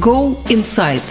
Go Inside.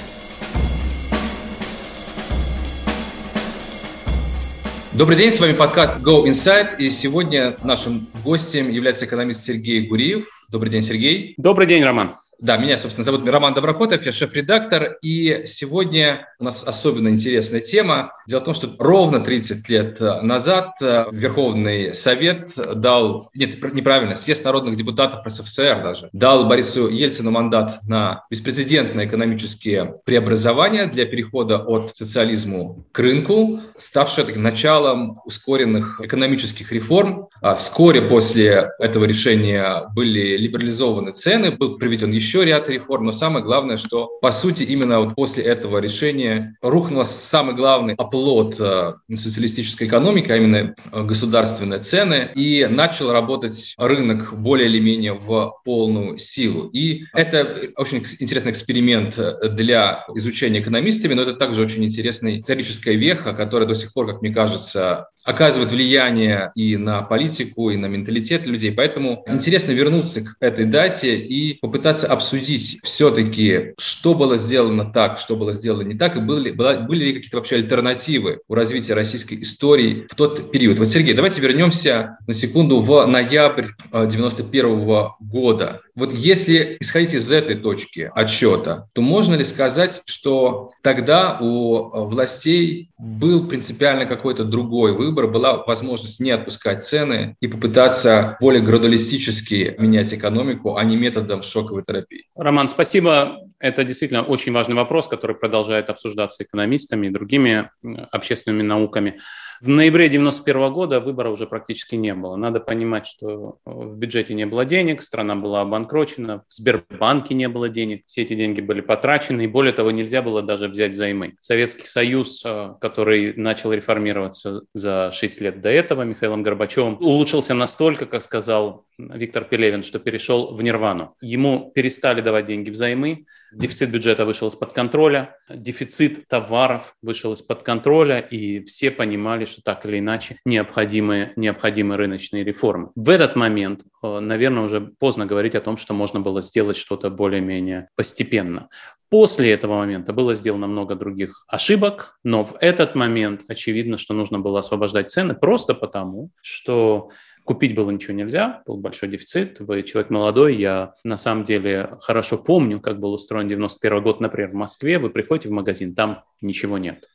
Добрый день, с вами подкаст Go Inside, и сегодня нашим гостем является экономист Сергей Гуриев. Добрый день, Сергей. Добрый день, Роман. Да, меня, собственно, зовут Роман Доброхотов, я шеф-редактор, и сегодня у нас особенно интересная тема. Дело в том, что ровно 30 лет назад э, Верховный Совет дал, нет, неправильно, съезд народных депутатов СССР даже, дал Борису Ельцину мандат на беспрецедентные экономические преобразования для перехода от социализму к рынку, ставшее таким началом ускоренных экономических реформ. А вскоре после этого решения были либерализованы цены, был проведен еще еще ряд реформ, но самое главное, что по сути именно вот после этого решения рухнул самый главный оплот э, социалистической экономики, а именно э, государственные цены, и начал работать рынок более или менее в полную силу. И это очень интересный эксперимент э, для изучения экономистами, но это также очень интересная историческая веха, которая до сих пор, как мне кажется, оказывает влияние и на политику, и на менталитет людей. Поэтому интересно вернуться к этой дате и попытаться обсудить все-таки, что было сделано так, что было сделано не так, и были, были ли какие-то вообще альтернативы у развития российской истории в тот период. Вот, Сергей, давайте вернемся на секунду в ноябрь 91 э, года. Вот если исходить из этой точки отсчета, то можно ли сказать, что тогда у э, властей был принципиально какой-то другой выбор, была возможность не отпускать цены и попытаться более градуалистически менять экономику, а не методом шоковой терапии? Роман, спасибо. Это действительно очень важный вопрос, который продолжает обсуждаться экономистами и другими общественными науками. В ноябре 1991 года выбора уже практически не было. Надо понимать, что в бюджете не было денег, страна была обанкрочена, в Сбербанке не было денег, все эти деньги были потрачены, и более того, нельзя было даже взять взаймы. Советский Союз, э, который начал реформироваться за 6 лет до этого Михаилом Горбачевым, улучшился настолько, как сказал Виктор Пелевин, что перешел в нирвану. Ему перестали давать деньги взаймы, дефицит бюджета вышел из-под контроля, дефицит товаров вышел из-под контроля, и все понимали, что так или иначе необходимы, необходимы рыночные реформы. В этот момент, э, наверное, уже поздно говорить о том, что можно было сделать что-то более-менее постепенно. После этого момента было сделано много других ошибок, но в этот момент очевидно, что нужно было освобождать цены просто потому, что Купить было ничего нельзя, был большой дефицит. Вы человек молодой, я на самом деле хорошо помню, как был устроен 91 год, например, в Москве. Вы приходите в магазин, там ничего нет.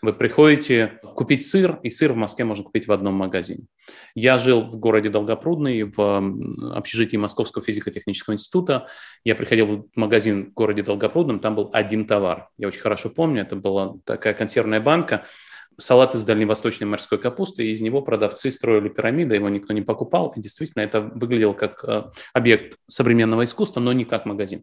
Вы приходите купить сыр, и сыр в Москве можно купить в одном магазине. Я жил в городе Долгопрудный, в общежитии Московского физико-технического института. Я приходил в магазин в городе Долгопрудном, там был один товар. Я очень хорошо помню, это была такая консервная банка – салат из дальневосточной морской капусты, и из него продавцы строили пирамиды, его никто не покупал, и действительно это выглядело как э, объект современного искусства, но не как магазин.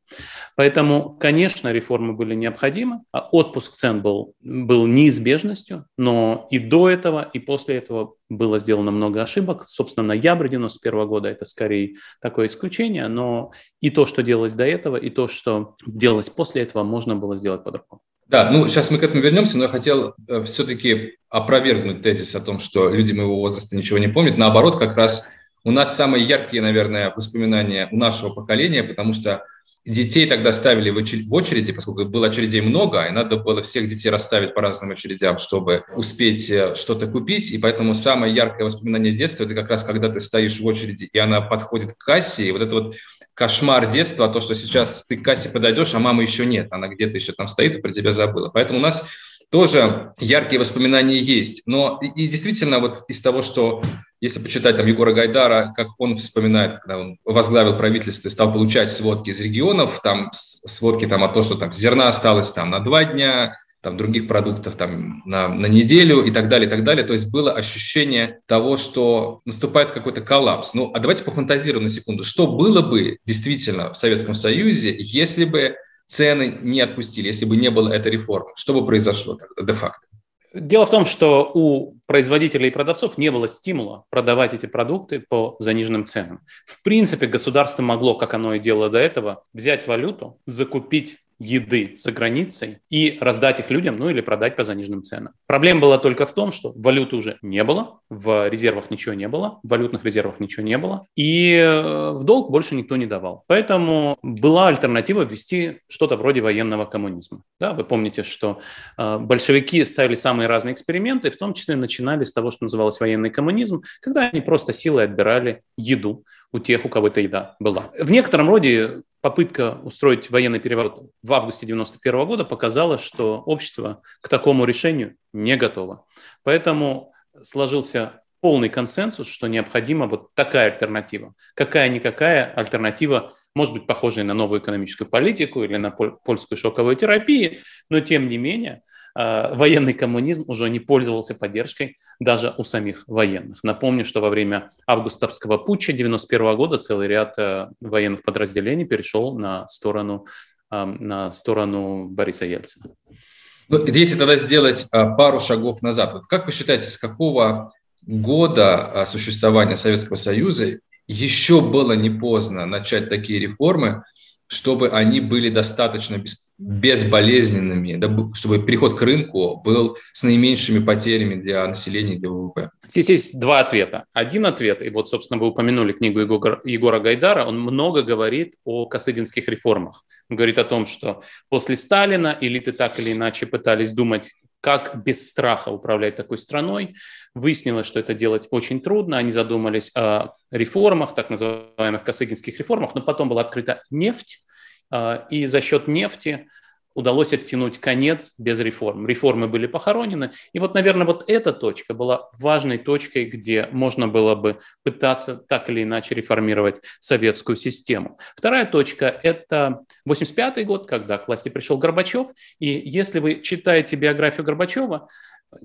Поэтому, конечно, реформы были необходимы, а отпуск цен был, был неизбежностью, но и до этого, и после этого было сделано много ошибок. Собственно, ноябрь 91 года – это скорее такое исключение, но и то, что делалось до этого, и то, что делалось после этого, можно было сделать по-другому. Да, ну сейчас мы к этому вернемся, но я хотел э, все-таки опровергнуть тезис о том, что люди моего возраста ничего не помнят. Наоборот, как раз у нас самые яркие, наверное, воспоминания у нашего поколения, потому что детей тогда ставили в очереди, поскольку было очередей много, и надо было всех детей расставить по разным очередям, чтобы успеть э, что-то купить. И поэтому самое яркое воспоминание детства – это как раз когда ты стоишь в очереди, и она подходит к кассе, и вот это вот кошмар детства, то, что сейчас ты к кассе подойдешь, а мамы еще нет, она где-то еще там стоит и про тебя забыла. Поэтому у нас тоже яркие воспоминания есть. Но и, и действительно, вот из того, что если почитать там Егора Гайдара, как он вспоминает, когда он возглавил правительство и стал получать сводки из регионов, там сводки там о том, что там зерна осталось там на два дня, там, других продуктов там, на, на неделю и так далее, и так далее. То есть было ощущение того, что наступает какой-то коллапс. Ну, а давайте пофантазируем на секунду. Что было бы действительно в Советском Союзе, если бы цены не отпустили, если бы не было этой реформы? Что бы произошло тогда де-факто? Дело в том, что у производителей и продавцов не было стимула продавать эти продукты по заниженным ценам. В принципе, государство могло, как оно и делало до этого, взять валюту, закупить еды за границей и раздать их людям, ну или продать по заниженным ценам. Проблема была только в том, что валюты уже не было, в резервах ничего не было, в валютных резервах ничего не было, и э, в долг больше никто не давал. Поэтому была альтернатива ввести что-то вроде военного коммунизма. Да, вы помните, что э, большевики ставили самые разные эксперименты, в том числе начинали с того, что называлось военный коммунизм, когда они просто силой отбирали еду у тех, у кого эта еда была. В некотором роде попытка устроить военный переворот в августе 1991 года показала, что общество к такому решению не готово. Поэтому сложился полный консенсус, что необходима вот такая альтернатива. Какая-никакая альтернатива, может быть, похожая на новую экономическую политику или на польскую шоковую терапию, но тем не менее а, военный коммунизм уже не пользовался поддержкой даже у самих военных. Напомню, что во время августовского путча 1991 года целый ряд э, военных подразделений перешел на сторону, на сторону Бориса Ельцина. Если тогда сделать а, пару шагов назад, вот как вы считаете, с какого года а, существования Советского Союза еще было не поздно начать такие реформы, чтобы они были достаточно безболезненными, чтобы переход к рынку был с наименьшими потерями для населения для ВВП? Здесь есть два ответа. Один ответ, и вот, собственно, вы упомянули книгу Егора Гайдара, он много говорит о косыгинских реформах. Он говорит о том, что после Сталина элиты так или иначе пытались думать, как без страха управлять такой страной. Выяснилось, что это делать очень трудно. Они задумались о реформах, так называемых косыгинских реформах, но потом была открыта нефть, а, и за счет нефти удалось оттянуть конец без реформ. Реформы были похоронены. И вот, наверное, вот эта точка была важной точкой, где можно было бы пытаться так или иначе реформировать советскую систему. Вторая точка – это 85 год, когда к власти пришел Горбачев. И если вы читаете биографию Горбачева,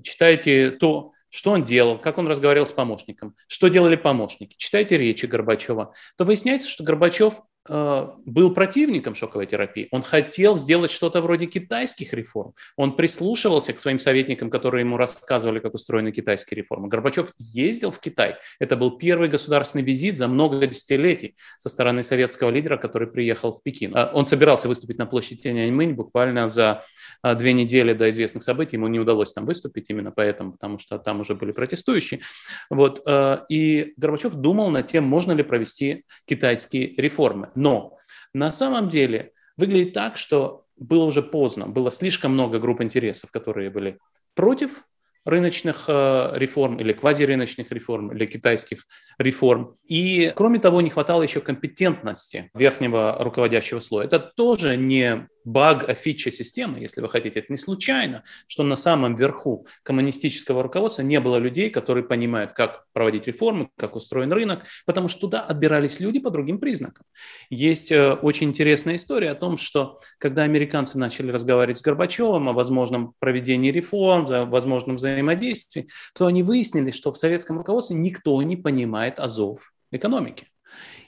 читаете то, что он делал, как он разговаривал с помощником, что делали помощники, читайте речи Горбачева, то выясняется, что Горбачев был противником шоковой терапии. Он хотел сделать что-то вроде китайских реформ. Он прислушивался к своим советникам, которые ему рассказывали, как устроены китайские реформы. Горбачев ездил в Китай. Это был первый государственный визит за много десятилетий со стороны советского лидера, который приехал в Пекин. Э, он собирался выступить на площади Тяньаньмэнь буквально за э, две недели до известных событий. Ему не удалось там выступить именно поэтому, потому что там уже были протестующие. Вот. И Горбачев думал над тем, можно ли провести китайские реформы. Но на самом деле выглядит так, что было уже поздно, было слишком много групп интересов, которые были против рыночных э, реформ или квазирыночных реформ, или китайских реформ. И, кроме того, не хватало еще компетентности верхнего руководящего слоя. Это тоже не баг, а фича системы, если вы хотите. Это не случайно, что на самом верху коммунистического руководства не было людей, которые понимают, как проводить реформы, как устроен рынок, потому что туда отбирались люди по другим признакам. Есть э, очень интересная история о том, что когда американцы начали разговаривать с Горбачевым о возможном проведении реформ, о возможном взаимодействии, то они выяснили, что в советском руководстве никто не понимает азов экономики.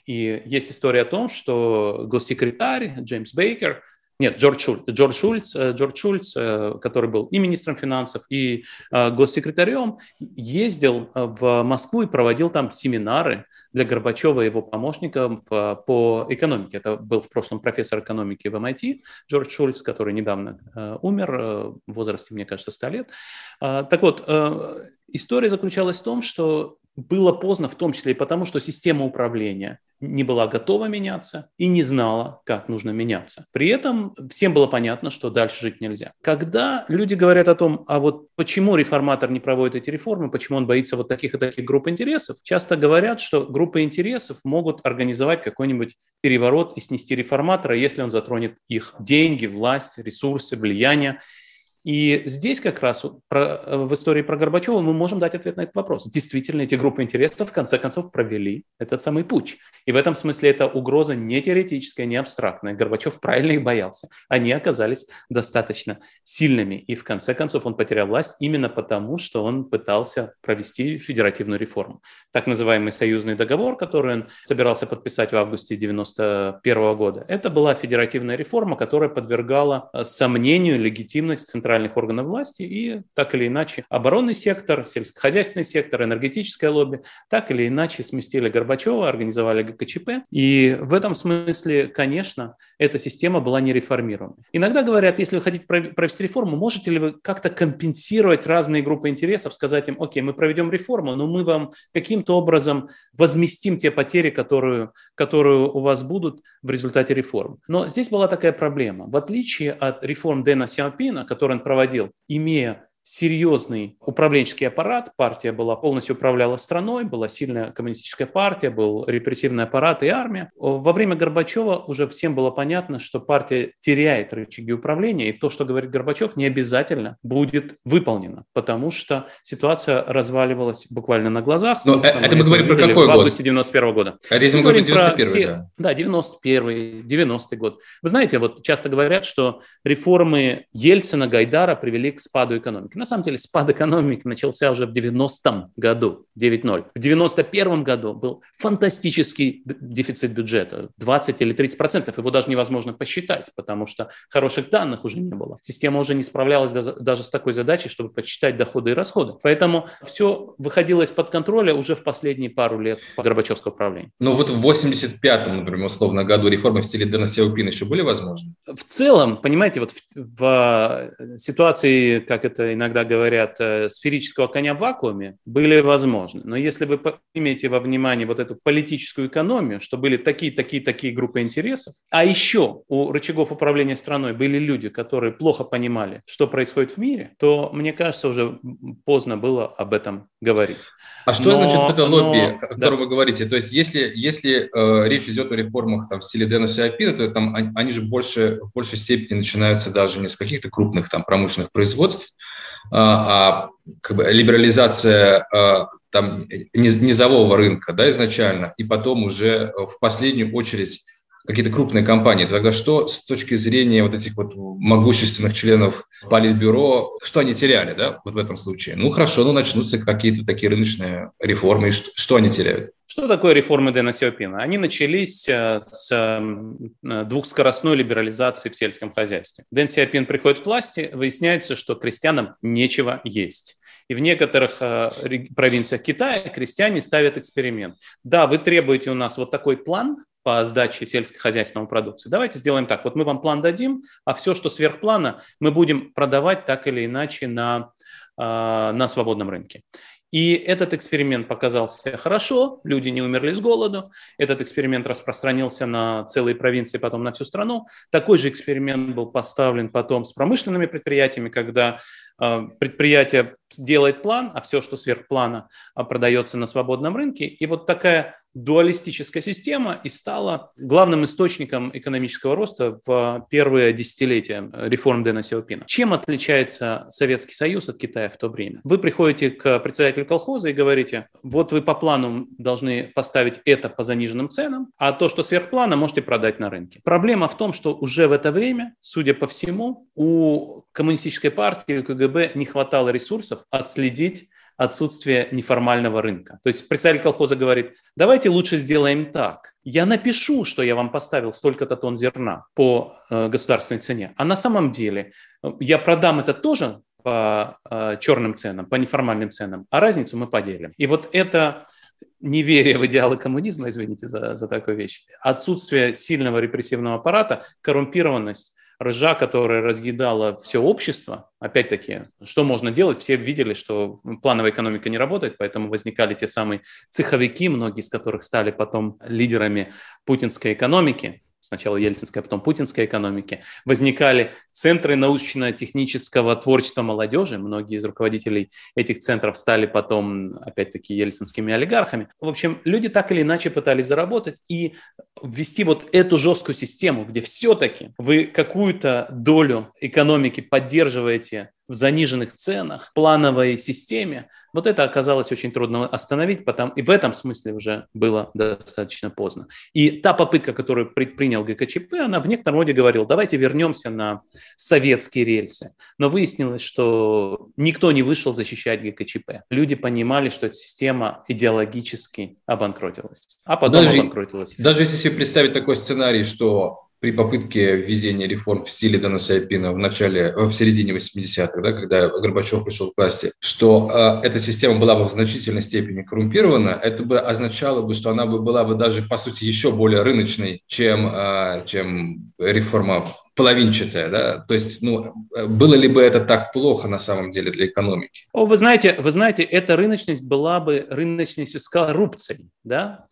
И есть история о том, что госсекретарь Джеймс Бейкер – нет, Джордж Шульц, Джордж Шульц, э, Джордж Шульц, э, который был и министром финансов, и э, госсекретарем, ездил в Москву и проводил там семинары для Горбачева и его помощников по экономике. Это был в прошлом профессор экономики в MIT Джордж Шульц, который недавно умер в возрасте, мне кажется, 100 лет. Так вот, история заключалась в том, что было поздно, в том числе и потому, что система управления не была готова меняться и не знала, как нужно меняться. При этом всем было понятно, что дальше жить нельзя. Когда люди говорят о том, а вот почему реформатор не проводит эти реформы, почему он боится вот таких и таких групп интересов, часто говорят, что группы интересов могут организовать какой-нибудь переворот и снести реформатора, если он затронет их деньги, власть, ресурсы, влияние. И здесь как раз э, в истории про Горбачева мы можем дать ответ на этот вопрос. Действительно, эти группы интересов в конце концов провели этот самый путь. И в этом смысле эта угроза не теоретическая, не абстрактная. Горбачев правильно их боялся. Они оказались достаточно сильными. И в конце концов он потерял власть именно потому, что он пытался провести федеративную реформу. Так называемый союзный договор, который он собирался подписать в августе 1991 года, это была федеративная реформа, которая подвергала э, сомнению легитимность центрального центральных органов власти, и так или иначе оборонный сектор, сельскохозяйственный сектор, энергетическое лобби, так или иначе сместили Горбачева, организовали ГКЧП, и в этом смысле, конечно, эта система была не реформирована. Иногда говорят, если вы хотите провести реформу, можете ли вы как-то компенсировать разные группы интересов, сказать им, окей, мы проведем реформу, но мы вам каким-то образом возместим те потери, которые, которые у вас будут в результате реформ. Но здесь была такая проблема. В отличие от реформ Дэна Сиапина, который он проводил, имея серьезный управленческий аппарат. Партия была полностью управляла страной, была сильная коммунистическая партия, был репрессивный аппарат и армия. Во время Горбачева уже всем было понятно, что партия теряет рычаги управления, и то, что говорит Горбачев, не обязательно будет выполнено, потому что ситуация разваливалась буквально на глазах. Но э, это мы говорим про какой в августе 91 года. Это если мы говорим про 91 все, да. Да, 91 90 год. Вы знаете, вот часто говорят, что реформы Ельцина, Гайдара привели к спаду экономики. На самом деле спад экономики начался уже в 90-м году, 9.0. В 91 году был фантастический дефицит бюджета, 20 или 30 процентов. Его даже невозможно посчитать, потому что хороших данных уже не было. Система уже не справлялась даже с такой задачей, чтобы подсчитать доходы и расходы. Поэтому все выходило из-под контроля уже в последние пару лет Горбачевского правления. Ну вот в 85-м, например, условно году реформы в стиле Дэна Сяопина еще были возможны? В целом, понимаете, вот в, в ситуации, как это иногда говорят, э, сферического коня в вакууме, были возможны. Но если вы имеете во внимание вот эту политическую экономию, что были такие, такие, такие группы интересов, а еще у рычагов управления страной были люди, которые плохо понимали, что происходит в мире, то, мне кажется, уже поздно было об этом говорить. А что но, значит это лобби, но, о котором да. вы говорите? То есть если, если э, речь идет о реформах там, в стиле Дэна Сиапина, то там, они, они же больше, в большей степени начинаются даже не с каких-то крупных там, промышленных производств, а, а как бы либерализация а, там, низового рынка да, изначально, и потом уже в последнюю очередь какие-то крупные компании. Тогда что с точки зрения вот этих вот могущественных членов Политбюро, что они теряли да, вот в этом случае? Ну хорошо, ну начнутся какие-то такие рыночные реформы, что, что они теряют? Что такое реформы Дэна Сиопина? Они начались э, с э, двухскоростной либерализации в сельском хозяйстве. Дэн Сиопин приходит к власти, выясняется, что крестьянам нечего есть. И в некоторых э, провинциях Китая крестьяне ставят эксперимент. Да, вы требуете у нас вот такой план, по сдаче сельскохозяйственной продукции. Давайте сделаем так. Вот мы вам план дадим, а все, что сверх плана, мы будем продавать так или иначе на, на свободном рынке. И этот эксперимент показался хорошо, люди не умерли с голоду, этот эксперимент распространился на целые провинции, потом на всю страну. Такой же эксперимент был поставлен потом с промышленными предприятиями, когда предприятие делает план, а все, что сверх плана, а, продается на свободном рынке. И вот такая дуалистическая система и стала главным источником экономического роста в первые десятилетия реформ Дэна Сяопина. Чем отличается Советский Союз от Китая в то время? Вы приходите к председателю колхоза и говорите, вот вы по плану должны поставить это по заниженным ценам, а то, что сверх плана, можете продать на рынке. Проблема в том, что уже в это время, судя по всему, у коммунистической партии, у КГБ не хватало ресурсов отследить отсутствие неформального рынка. То есть представитель колхоза говорит, давайте лучше сделаем так. Я напишу, что я вам поставил столько-то тонн зерна по э, государственной цене, а на самом деле э, я продам это тоже по э, черным ценам, по неформальным ценам, а разницу мы поделим. И вот это неверие в идеалы коммунизма, извините за, за такую вещь, отсутствие сильного репрессивного аппарата, коррумпированность, ржа, которая разъедала все общество, опять-таки, что можно делать? Все видели, что плановая экономика не работает, поэтому возникали те самые цеховики, многие из которых стали потом лидерами путинской экономики, сначала ельцинской, а потом путинской экономики, возникали центры научно-технического творчества молодежи. Многие из руководителей этих центров стали потом, опять-таки, ельцинскими олигархами. В общем, люди так или иначе пытались заработать и ввести вот эту жесткую систему, где все-таки вы какую-то долю экономики поддерживаете в заниженных ценах, плановой системе, вот это оказалось очень трудно остановить, потому, и в этом смысле уже было достаточно поздно. И та попытка, которую предпринял ГКЧП, она в некотором роде говорила, давайте вернемся на советские рельсы. Но выяснилось, что никто не вышел защищать ГКЧП. Люди понимали, что эта система идеологически обанкротилась, а потом даже, обанкротилась. Даже если себе представить такой сценарий, что при попытке введения реформ в стиле Дана Сайпина в начале, в середине 80-х, да, когда Горбачев пришел к власти, что э, эта система была бы в значительной степени коррумпирована, это бы означало бы, что она бы была бы даже, по сути, еще более рыночной, чем, э, чем реформа половинчатая, да? То есть, ну, было ли бы это так плохо на самом деле для экономики? О, вы знаете, вы знаете, эта рыночность была бы рыночностью с коррупцией, да?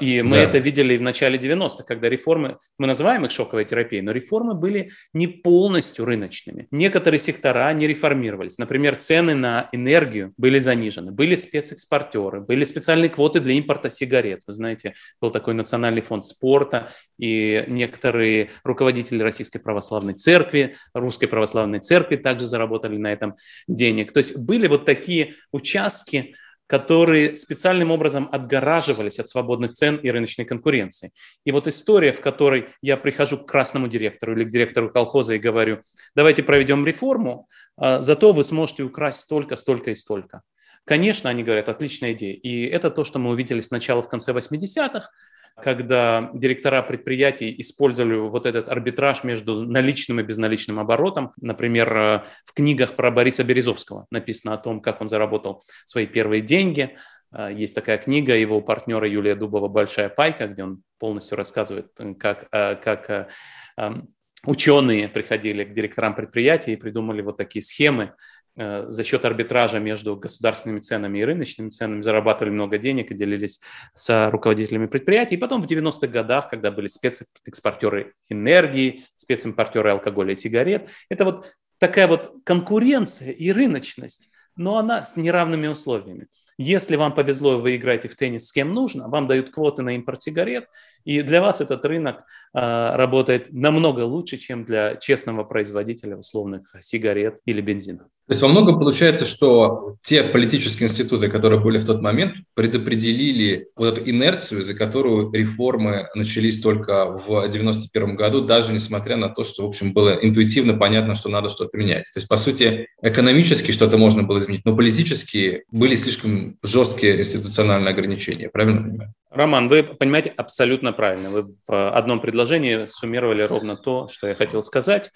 И мы да. это видели в начале 90-х, когда реформы, мы называем их шоковой терапией, но реформы были не полностью рыночными. Некоторые сектора не реформировались. Например, цены на энергию были занижены, были спецэкспортеры, были специальные квоты для импорта сигарет. Вы знаете, был такой национальный фонд спорта, и некоторые руководители Российской православной церкви, Русской православной церкви также заработали на этом денег. То есть были вот такие участки, которые специальным образом отгораживались от свободных цен и рыночной конкуренции. И вот история, в которой я прихожу к красному директору или к директору колхоза и говорю, давайте проведем реформу, а зато вы сможете украсть столько, столько и столько. Конечно, они говорят, отличная идея. И это то, что мы увидели сначала в конце 80-х, когда директора предприятий использовали вот этот арбитраж между наличным и безналичным оборотом. Например, э, в книгах про Бориса Березовского написано о том, как он заработал свои первые деньги. Э, есть такая книга его партнера Юлия Дубова «Большая пайка», где он полностью рассказывает, как, э, как эм, ученые приходили к директорам предприятий и придумали вот такие схемы, за счет арбитража между государственными ценами и рыночными ценами зарабатывали много денег и делились с руководителями предприятий. И потом в 90-х годах, когда были спецэкспортеры энергии, специмпортеры алкоголя и сигарет, это вот такая вот конкуренция и рыночность, но она с неравными условиями. Если вам повезло, вы играете в теннис с кем нужно, вам дают квоты на импорт сигарет, и для вас этот рынок э, работает намного лучше, чем для честного производителя условных сигарет или бензина. То есть во многом получается, что те политические институты, которые были в тот момент, предопределили вот эту инерцию, за которую реформы начались только в 1991 году, даже несмотря на то, что, в общем, было интуитивно понятно, что надо что-то менять. То есть, по сути, экономически что-то можно было изменить, но политически были слишком жесткие институциональные ограничения. Правильно понимаю? Роман, вы понимаете абсолютно правильно. Вы в одном предложении суммировали ровно то, что я хотел сказать.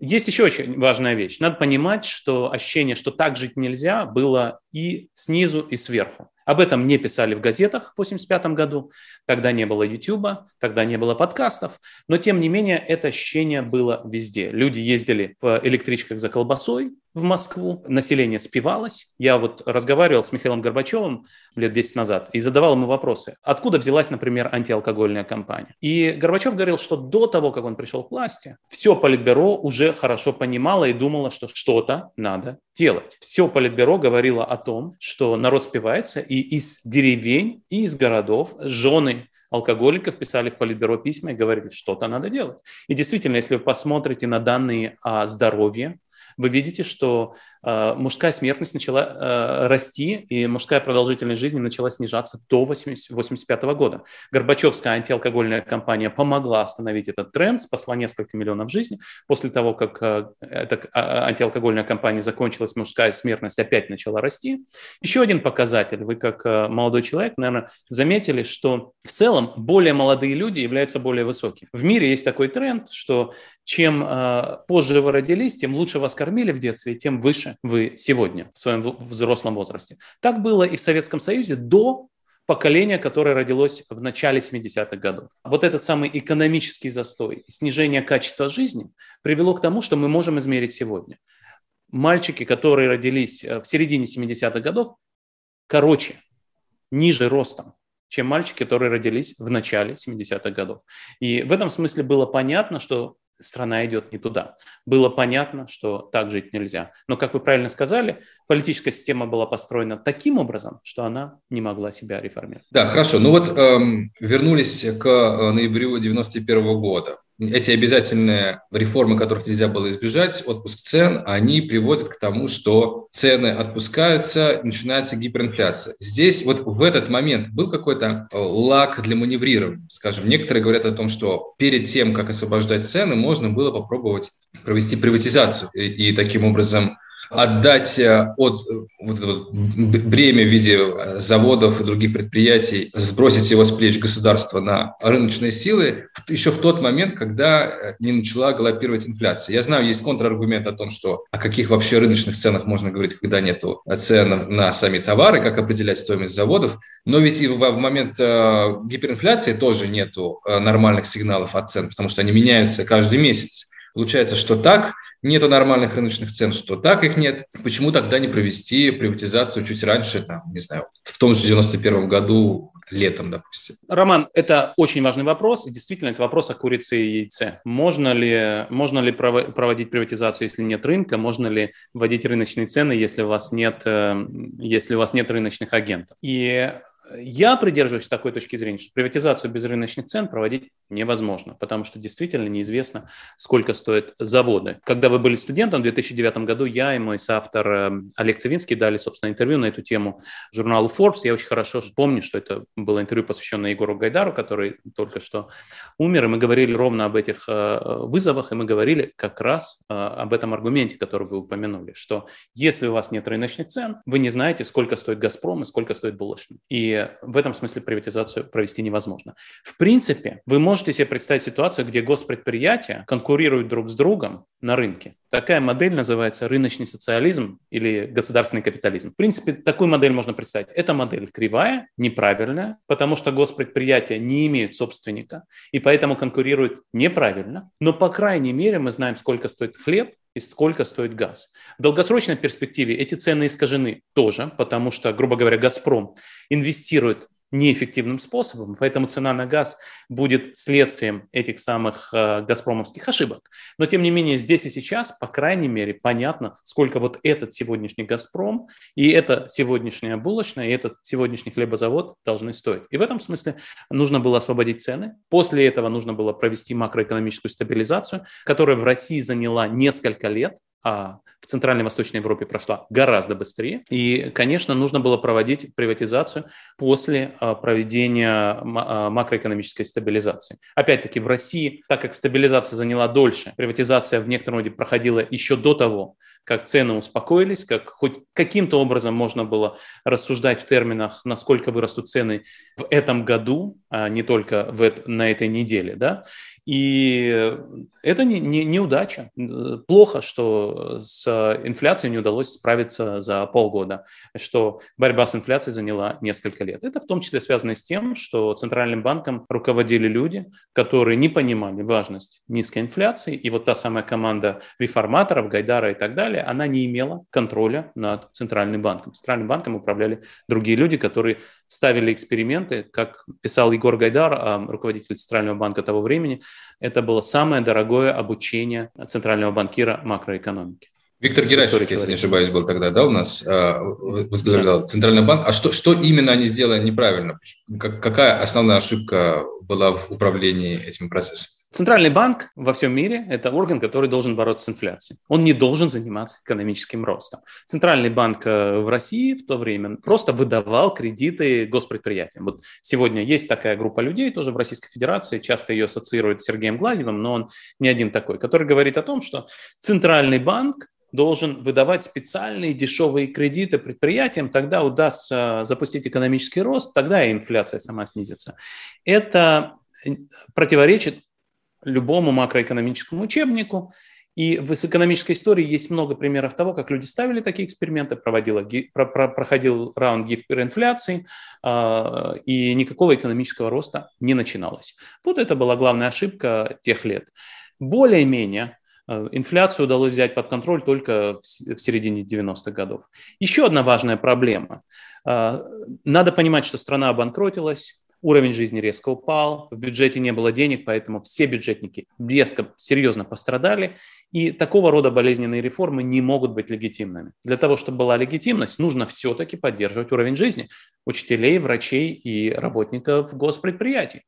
Есть еще очень важная вещь. Надо понимать, что ощущение, что так жить нельзя, было и снизу, и сверху. Об этом не писали в газетах в 1985 году, тогда не было YouTube, тогда не было подкастов, но тем не менее это ощущение было везде. Люди ездили в электричках за колбасой в Москву, население спивалось. Я вот разговаривал с Михаилом Горбачевым лет 10 назад и задавал ему вопросы, откуда взялась, например, антиалкогольная кампания. И Горбачев говорил, что до того, как он пришел к власти, все Политбюро уже хорошо понимало и думало, что что-то надо делать. Все Политбюро говорило о том, что народ спивается, и из деревень, и из городов жены алкоголиков писали в Политбюро письма и говорили, что-то надо делать. И действительно, если вы посмотрите на данные о здоровье, вы видите, что э, мужская смертность начала э, расти, и мужская продолжительность жизни начала снижаться до 1985 года. Горбачевская антиалкогольная кампания помогла остановить этот тренд, спасла несколько миллионов жизней. После того, как э, эта а, антиалкогольная кампания закончилась, мужская смертность опять начала расти. Еще один показатель. Вы как э, молодой человек, наверное, заметили, что в целом более молодые люди являются более высокими. В мире есть такой тренд, что чем э, позже вы родились, тем лучше вас кормили в детстве, тем выше вы сегодня в своем взрослом возрасте. Так было и в Советском Союзе до поколения, которое родилось в начале 70-х годов. Вот этот самый экономический застой, снижение качества жизни привело к тому, что мы можем измерить сегодня. Мальчики, которые родились э, в середине 70-х годов, короче, ниже ростом, чем мальчики, которые родились в начале 70-х годов. И в этом смысле было понятно, что страна идет не туда. Было понятно, что так жить нельзя. Но, как вы правильно сказали, политическая система была построена таким образом, что она не могла себя реформировать. Да, хорошо. Ну вот эм, вернулись к э, ноябрю 91 года эти обязательные реформы, которых нельзя было избежать, отпуск цен, они приводят к тому, что цены отпускаются, начинается гиперинфляция. Здесь вот в этот момент был какой-то э, лак для маневрирования. Скажем, некоторые говорят о том, что перед тем, как освобождать цены, можно было попробовать провести приватизацию и, и таким образом отдать э, от вот, вот, бремя в виде заводов и других предприятий, сбросить его с плеч государства на рыночные силы еще в тот момент, когда не начала галопировать инфляция. Я знаю, есть контраргумент о том, что о каких вообще рыночных ценах можно говорить, когда нет цен на сами товары, как определять стоимость заводов, но ведь и в момент гиперинфляции тоже нету нормальных сигналов от цен, потому что они меняются каждый месяц. Получается, что так нету нормальных рыночных цен, что так их нет. Почему тогда не провести приватизацию чуть раньше, там, не знаю, в том же 91 году, летом, допустим? Роман, это очень важный вопрос. действительно, это вопрос о курице и яйце. Можно ли, можно ли проводить приватизацию, если нет рынка? Можно ли вводить рыночные цены, если у вас нет, э, если у вас нет рыночных агентов? И я придерживаюсь такой точки зрения, что приватизацию без рыночных цен проводить невозможно, потому что действительно неизвестно, сколько стоят заводы. Когда вы были студентом в 2009 году, я и мой соавтор э, Олег Цивинский дали, собственно, интервью на эту тему журналу Forbes. Я очень хорошо помню, что это было интервью, посвященное Егору Гайдару, который только что умер, и мы говорили ровно об этих э, вызовах, и мы говорили как раз э, об этом аргументе, который вы упомянули, что если у вас нет рыночных цен, вы не знаете, сколько стоит «Газпром» и сколько стоит булочный. И в этом смысле приватизацию провести невозможно. В принципе, вы можете себе представить ситуацию, где госпредприятия конкурируют друг с другом на рынке. Такая модель называется рыночный социализм или государственный капитализм. В принципе, такую модель можно представить. Эта модель кривая, неправильная, потому что госпредприятия не имеют собственника и поэтому конкурируют неправильно. Но, по крайней мере, мы знаем, сколько стоит хлеб, и сколько стоит газ. В долгосрочной перспективе эти цены искажены тоже, потому что, грубо говоря, «Газпром» инвестирует неэффективным способом, поэтому цена на газ будет следствием этих самых э, газпромовских ошибок. Но тем не менее здесь и сейчас, по крайней мере, понятно, сколько вот этот сегодняшний Газпром и это сегодняшняя булочная, и этот сегодняшний хлебозавод должны стоить. И в этом смысле нужно было освободить цены. После этого нужно было провести макроэкономическую стабилизацию, которая в России заняла несколько лет а в Центральной Восточной Европе прошла гораздо быстрее. И, конечно, нужно было проводить приватизацию после а, проведения а, макроэкономической стабилизации. Опять-таки, в России, так как стабилизация заняла дольше, приватизация в некотором роде проходила еще до того, как цены успокоились, как хоть каким-то образом можно было рассуждать в терминах, насколько вырастут цены в этом году, а не только в, на этой неделе. Да? И это не, не, неудача. Плохо, что с инфляцией не удалось справиться за полгода, что борьба с инфляцией заняла несколько лет. Это в том числе связано с тем, что Центральным банком руководили люди, которые не понимали важность низкой инфляции, и вот та самая команда реформаторов, Гайдара и так далее, она не имела контроля над Центральным банком. Центральным банком управляли другие люди, которые ставили эксперименты, как писал Егор Гайдар, а, руководитель Центрального банка того времени, это было самое дорогое обучение центрального банкира макроэкономики. Виктор Герасимов, если не ошибаюсь, был тогда, да, у нас а, возглавлял да. Центральный банк. А что, что именно они сделали неправильно? Как, какая основная ошибка была в управлении этим процессом? Центральный банк во всем мире – это орган, который должен бороться с инфляцией. Он не должен заниматься экономическим ростом. Центральный банк э, в России в то время просто выдавал кредиты госпредприятиям. Вот сегодня есть такая группа людей тоже в Российской Федерации, часто ее ассоциируют с Сергеем Глазевым, но он не один такой, который говорит о том, что Центральный банк должен выдавать специальные дешевые кредиты предприятиям, тогда удастся запустить экономический рост, тогда и инфляция сама снизится. Это противоречит любому макроэкономическому учебнику. И в экономической истории есть много примеров того, как люди ставили такие эксперименты, проводила, про, про, проходил раунд гиперинфляции, э, и никакого экономического роста не начиналось. Вот это была главная ошибка тех лет. Более-менее э, инфляцию удалось взять под контроль только в, середине 90-х годов. Еще одна важная проблема. Э, надо понимать, что страна обанкротилась, уровень жизни резко упал, в бюджете не было денег, поэтому все бюджетники резко, серьезно пострадали, и такого рода болезненные реформы не могут быть легитимными. Для того, чтобы была легитимность, нужно все-таки поддерживать уровень жизни учителей, врачей и работников госпредприятий.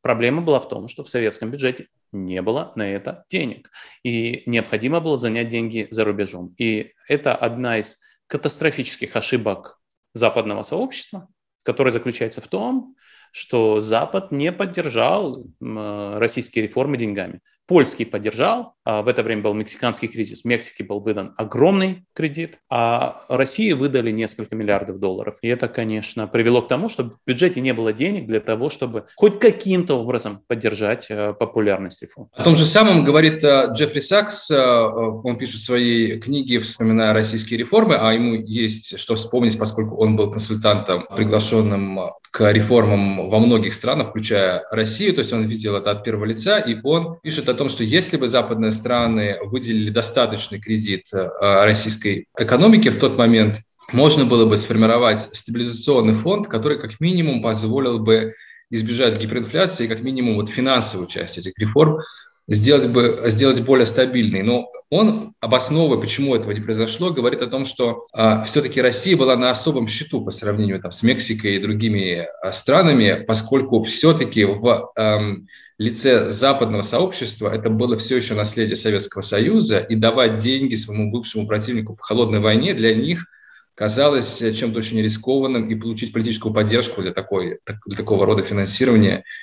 Проблема была в том, что в советском бюджете не было на это денег, и необходимо было занять деньги за рубежом. И это одна из катастрофических ошибок западного сообщества, которая заключается в том, что Запад не поддержал российские реформы деньгами. Польский поддержал, а в это время был мексиканский кризис, в Мексике был выдан огромный кредит, а России выдали несколько миллиардов долларов. И это, конечно, привело к тому, что в бюджете не было денег для того, чтобы хоть каким-то образом поддержать э, популярность реформ. О том же самом говорит э, Джеффри Сакс, э, он пишет в своей книге, вспоминая российские реформы, а ему есть что вспомнить, поскольку он был консультантом, приглашенным к реформам во многих странах, включая Россию, то есть он видел это от первого лица, и он пишет о том, что если бы западные страны выделили достаточный кредит э, российской экономике в тот момент, можно было бы сформировать стабилизационный фонд, который как минимум позволил бы избежать гиперинфляции как минимум вот финансовую часть этих реформ сделать, бы, сделать более стабильной. Но он, обосновывая, почему этого не произошло, говорит о том, что а, все-таки Россия была на особом счету по сравнению там, с Мексикой и другими а, странами, поскольку все-таки в а, лице западного сообщества это было все еще наследие Советского Союза, и давать деньги своему бывшему противнику по холодной войне для них казалось чем-то очень рискованным, и получить политическую поддержку для, такой, для такого рода финансирования –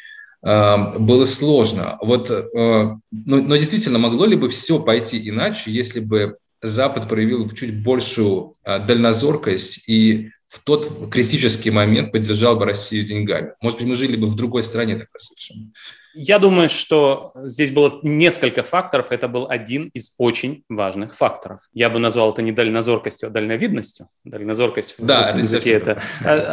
было сложно. Вот, э, но, но действительно, могло ли бы все пойти иначе, если бы Запад проявил чуть большую э, дальнозоркость и в тот критический момент поддержал бы Россию деньгами? Может быть, мы жили бы в другой стране тогда совершенно. Я думаю, что здесь было несколько факторов. Это был один из очень важных факторов. Я бы назвал это не дальнозоркостью, а дальновидностью. Дальнозоркость в да, русском языке – это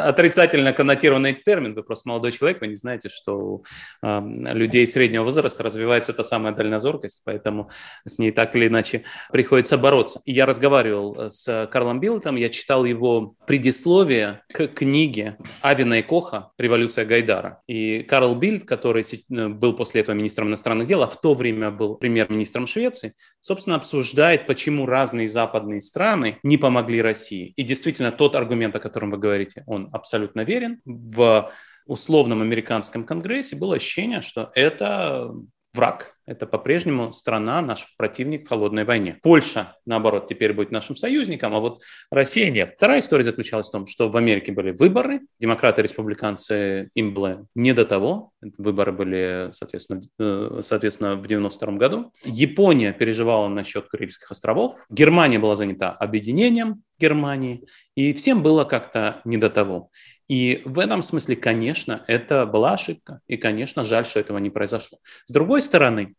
отрицательно коннотированный термин. Вы просто молодой человек, вы не знаете, что у э, людей среднего возраста развивается эта самая дальнозоркость, поэтому с ней так или иначе приходится бороться. И я разговаривал с Карлом Билтом, я читал его предисловие к книге Авина и Коха «Революция Гайдара». И Карл Бильд, который был после этого министром иностранных дел, а в то время был премьер-министром Швеции, собственно, обсуждает, почему разные западные страны не помогли России. И действительно, тот аргумент, о котором вы говорите, он абсолютно верен. В условном американском конгрессе было ощущение, что это враг. Это по-прежнему страна, наш противник в холодной войне. Польша, наоборот, теперь будет нашим союзником, а вот Россия нет. Вторая история заключалась в том, что в Америке были выборы, демократы республиканцы, им было не до того. Выборы были, соответственно, э, соответственно в 92 году. Япония переживала насчет Курильских островов. Германия была занята объединением Германии. И всем было как-то не до того. И в этом смысле, конечно, это была ошибка. И, конечно, жаль, что этого не произошло. С другой стороны,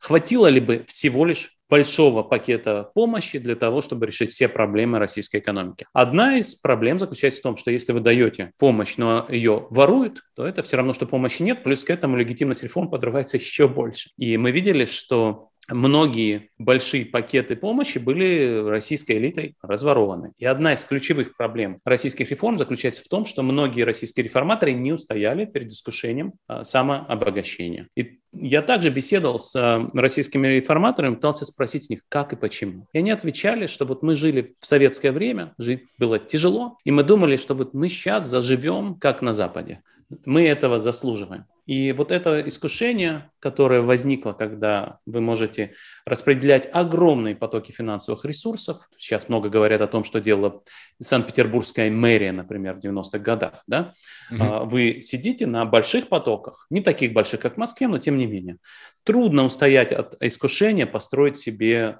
хватило ли бы всего лишь большого пакета помощи для того, чтобы решить все проблемы российской экономики. Одна из проблем заключается в том, что если вы даете помощь, но ее воруют, то это все равно, что помощи нет, плюс к этому легитимность реформ подрывается еще больше. И мы видели, что многие большие пакеты помощи были российской элитой разворованы. И одна из ключевых проблем российских реформ заключается в том, что многие российские реформаторы не устояли перед искушением а, самообогащения. И я также беседовал с а, российскими реформаторами, пытался спросить у них, как и почему. И они отвечали, что вот мы жили в советское время, жить было тяжело, и мы думали, что вот мы сейчас заживем, как на Западе. Мы этого заслуживаем. И вот это искушение, которое возникло, когда вы можете распределять огромные потоки финансовых ресурсов, сейчас много говорят о том, что делала Санкт-Петербургская мэрия, например, в 90-х годах, да? угу. вы сидите на больших потоках, не таких больших, как в Москве, но тем не менее. Трудно устоять от искушения построить себе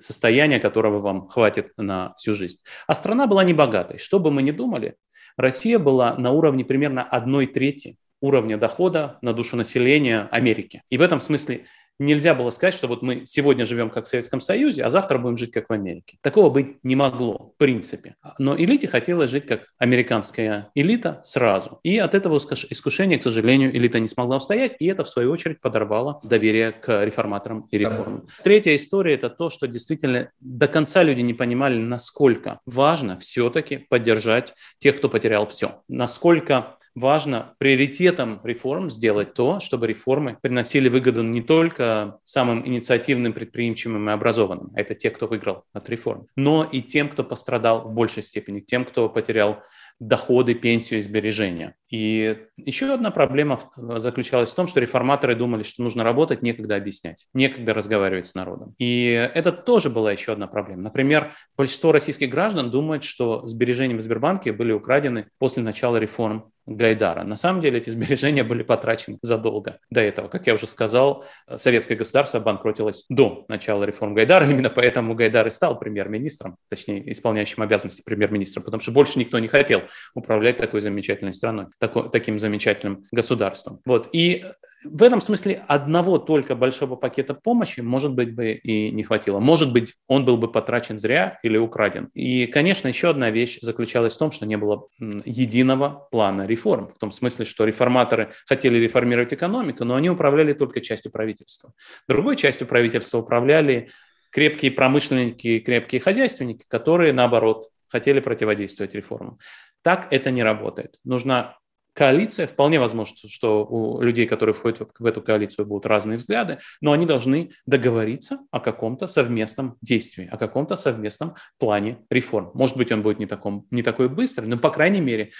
состояние, которого вам хватит на всю жизнь. А страна была небогатой. Что бы мы ни думали, Россия была на уровне примерно одной трети уровня дохода на душу населения Америки. И в этом смысле нельзя было сказать, что вот мы сегодня живем как в Советском Союзе, а завтра будем жить как в Америке. Такого быть не могло, в принципе. Но элите хотелось жить как американская элита сразу. И от этого искушения, к сожалению, элита не смогла устоять, и это, в свою очередь, подорвало доверие к реформаторам и реформам. Третья история – это то, что действительно до конца люди не понимали, насколько важно все-таки поддержать тех, кто потерял все. Насколько важно приоритетом реформ сделать то, чтобы реформы приносили выгоду не только самым инициативным, предприимчивым и образованным, это те, кто выиграл от реформ, но и тем, кто пострадал в большей степени, тем, кто потерял доходы, пенсию и сбережения. И еще одна проблема заключалась в том, что реформаторы думали, что нужно работать, некогда объяснять, некогда разговаривать с народом. И это тоже была еще одна проблема. Например, большинство российских граждан думают, что сбережения в Сбербанке были украдены после начала реформ Гайдара. На самом деле эти сбережения были потрачены задолго до этого. Как я уже сказал, советское государство обанкротилось до начала реформ Гайдара. Именно поэтому Гайдар и стал премьер-министром, точнее, исполняющим обязанности премьер-министра, потому что больше никто не хотел управлять такой замечательной страной, такой, таким замечательным государством. Вот. И в этом смысле одного только большого пакета помощи, может быть, бы и не хватило. Может быть, он был бы потрачен зря или украден. И, конечно, еще одна вещь заключалась в том, что не было единого плана реформ. В том смысле, что реформаторы хотели реформировать экономику, но они управляли только частью правительства. Другой частью правительства управляли крепкие промышленники, крепкие хозяйственники, которые, наоборот, хотели противодействовать реформам. Так это не работает. Нужна коалиция, вполне возможно, что у людей, которые входят в эту коалицию, будут разные взгляды, но они должны договориться о каком-то совместном действии, о каком-то совместном плане реформ. Может быть, он будет не, таком, не такой быстрый, но, по крайней мере,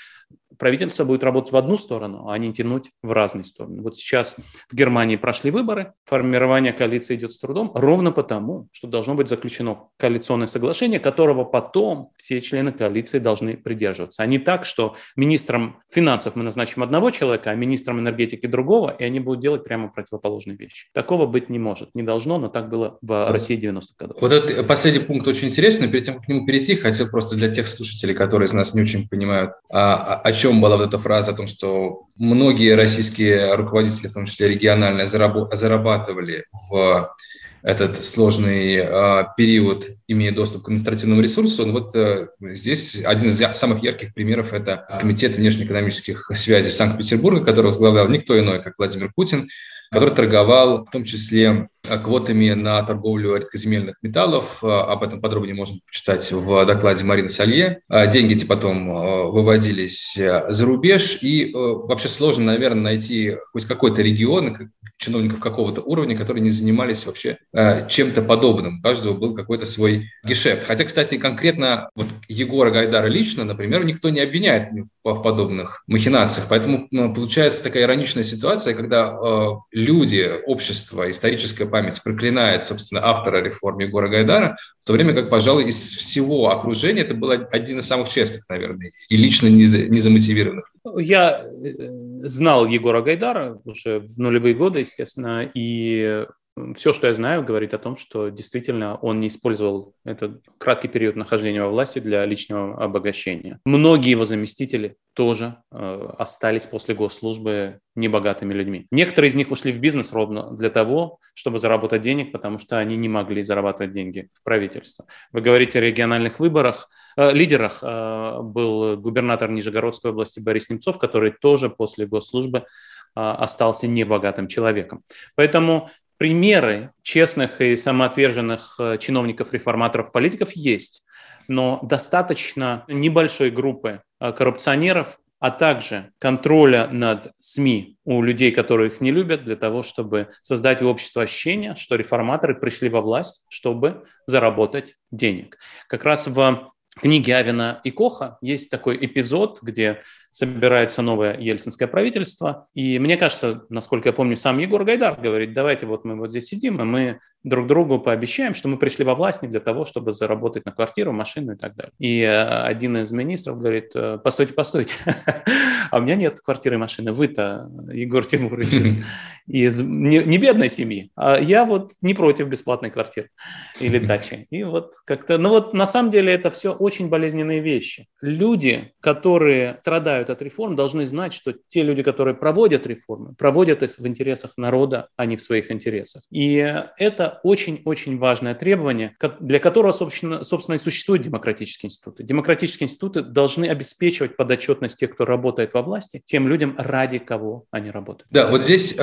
правительство будет работать в одну сторону, а не тянуть в разные стороны. Вот сейчас в Германии прошли выборы, формирование коалиции идет с трудом, ровно потому, что должно быть заключено коалиционное соглашение, которого потом все члены коалиции должны придерживаться. А не так, что министром финансов мы назначим одного человека, а министром энергетики другого, и они будут делать прямо противоположные вещи. Такого быть не может, не должно, но так было в России 90-х годов. Вот этот последний пункт очень интересный. Перед тем, как к нему перейти, хотел просто для тех слушателей, которые из нас не очень понимают, а, о чем была вот эта фраза о том, что многие российские руководители, в том числе региональные, зарабатывали в этот сложный э, период, имея доступ к административному ресурсу. Но вот э, здесь один из самых ярких примеров – это Комитет внешнеэкономических связей Санкт-Петербурга, который возглавлял никто иной, как Владимир Путин, который торговал в том числе э, квотами на торговлю редкоземельных металлов. Э, об этом подробнее можно почитать в докладе Марины Салье. Э, деньги эти потом выводились за рубеж, и вообще сложно, наверное, найти хоть какой-то регион, чиновников какого-то уровня, которые не занимались вообще чем-то подобным. У каждого был какой-то свой гешефт. Хотя, кстати, конкретно вот Егора Гайдара лично, например, никто не обвиняет в подобных махинациях. Поэтому получается такая ироничная ситуация, когда люди, общество, историческая память проклинает, собственно, автора реформ Егора Гайдара, в то время как, пожалуй, из всего окружения это был один из самых честных, наверное, и лично не, не замотивированных. Я э, знал Егора Гайдара уже в нулевые годы, естественно, и все, что я знаю, говорит о том, что действительно он не использовал этот краткий период нахождения во власти для личного обогащения. Многие его заместители тоже э, остались после госслужбы небогатыми людьми. Некоторые из них ушли в бизнес ровно для того, чтобы заработать денег, потому что они не могли зарабатывать деньги в правительство. Вы говорите о региональных выборах. Э, лидерах э, был губернатор Нижегородской области Борис Немцов, который тоже после госслужбы э, остался небогатым человеком. Поэтому примеры честных и самоотверженных э, чиновников-реформаторов, политиков есть, но достаточно небольшой группы э, коррупционеров, а также контроля над СМИ у людей, которые их не любят, для того, чтобы создать в обществе ощущение, что реформаторы пришли во власть, чтобы заработать денег. Как раз в книге Авина и Коха есть такой эпизод, где собирается новое ельцинское правительство. И мне кажется, насколько я помню, сам Егор Гайдар говорит, давайте вот мы вот здесь сидим, и мы друг другу пообещаем, что мы пришли во власть не для того, чтобы заработать на квартиру, машину и так далее. И э, один из министров говорит, «Э, постойте, постойте, а у меня нет квартиры и машины, вы-то, Егор Тимурович, из, из не, не бедной семьи, а я вот не против бесплатной квартиры или дачи. И вот как-то, ну вот на самом деле это все очень болезненные вещи. Люди, которые страдают страдают от реформ, должны знать, что те люди, которые проводят реформы, проводят их в интересах народа, а не в своих интересах. И это очень-очень важное требование, для которого, собственно, собственно, и существуют демократические институты. Демократические институты должны обеспечивать подотчетность тех, кто работает во власти, тем людям, ради кого они работают. Да, вот здесь э,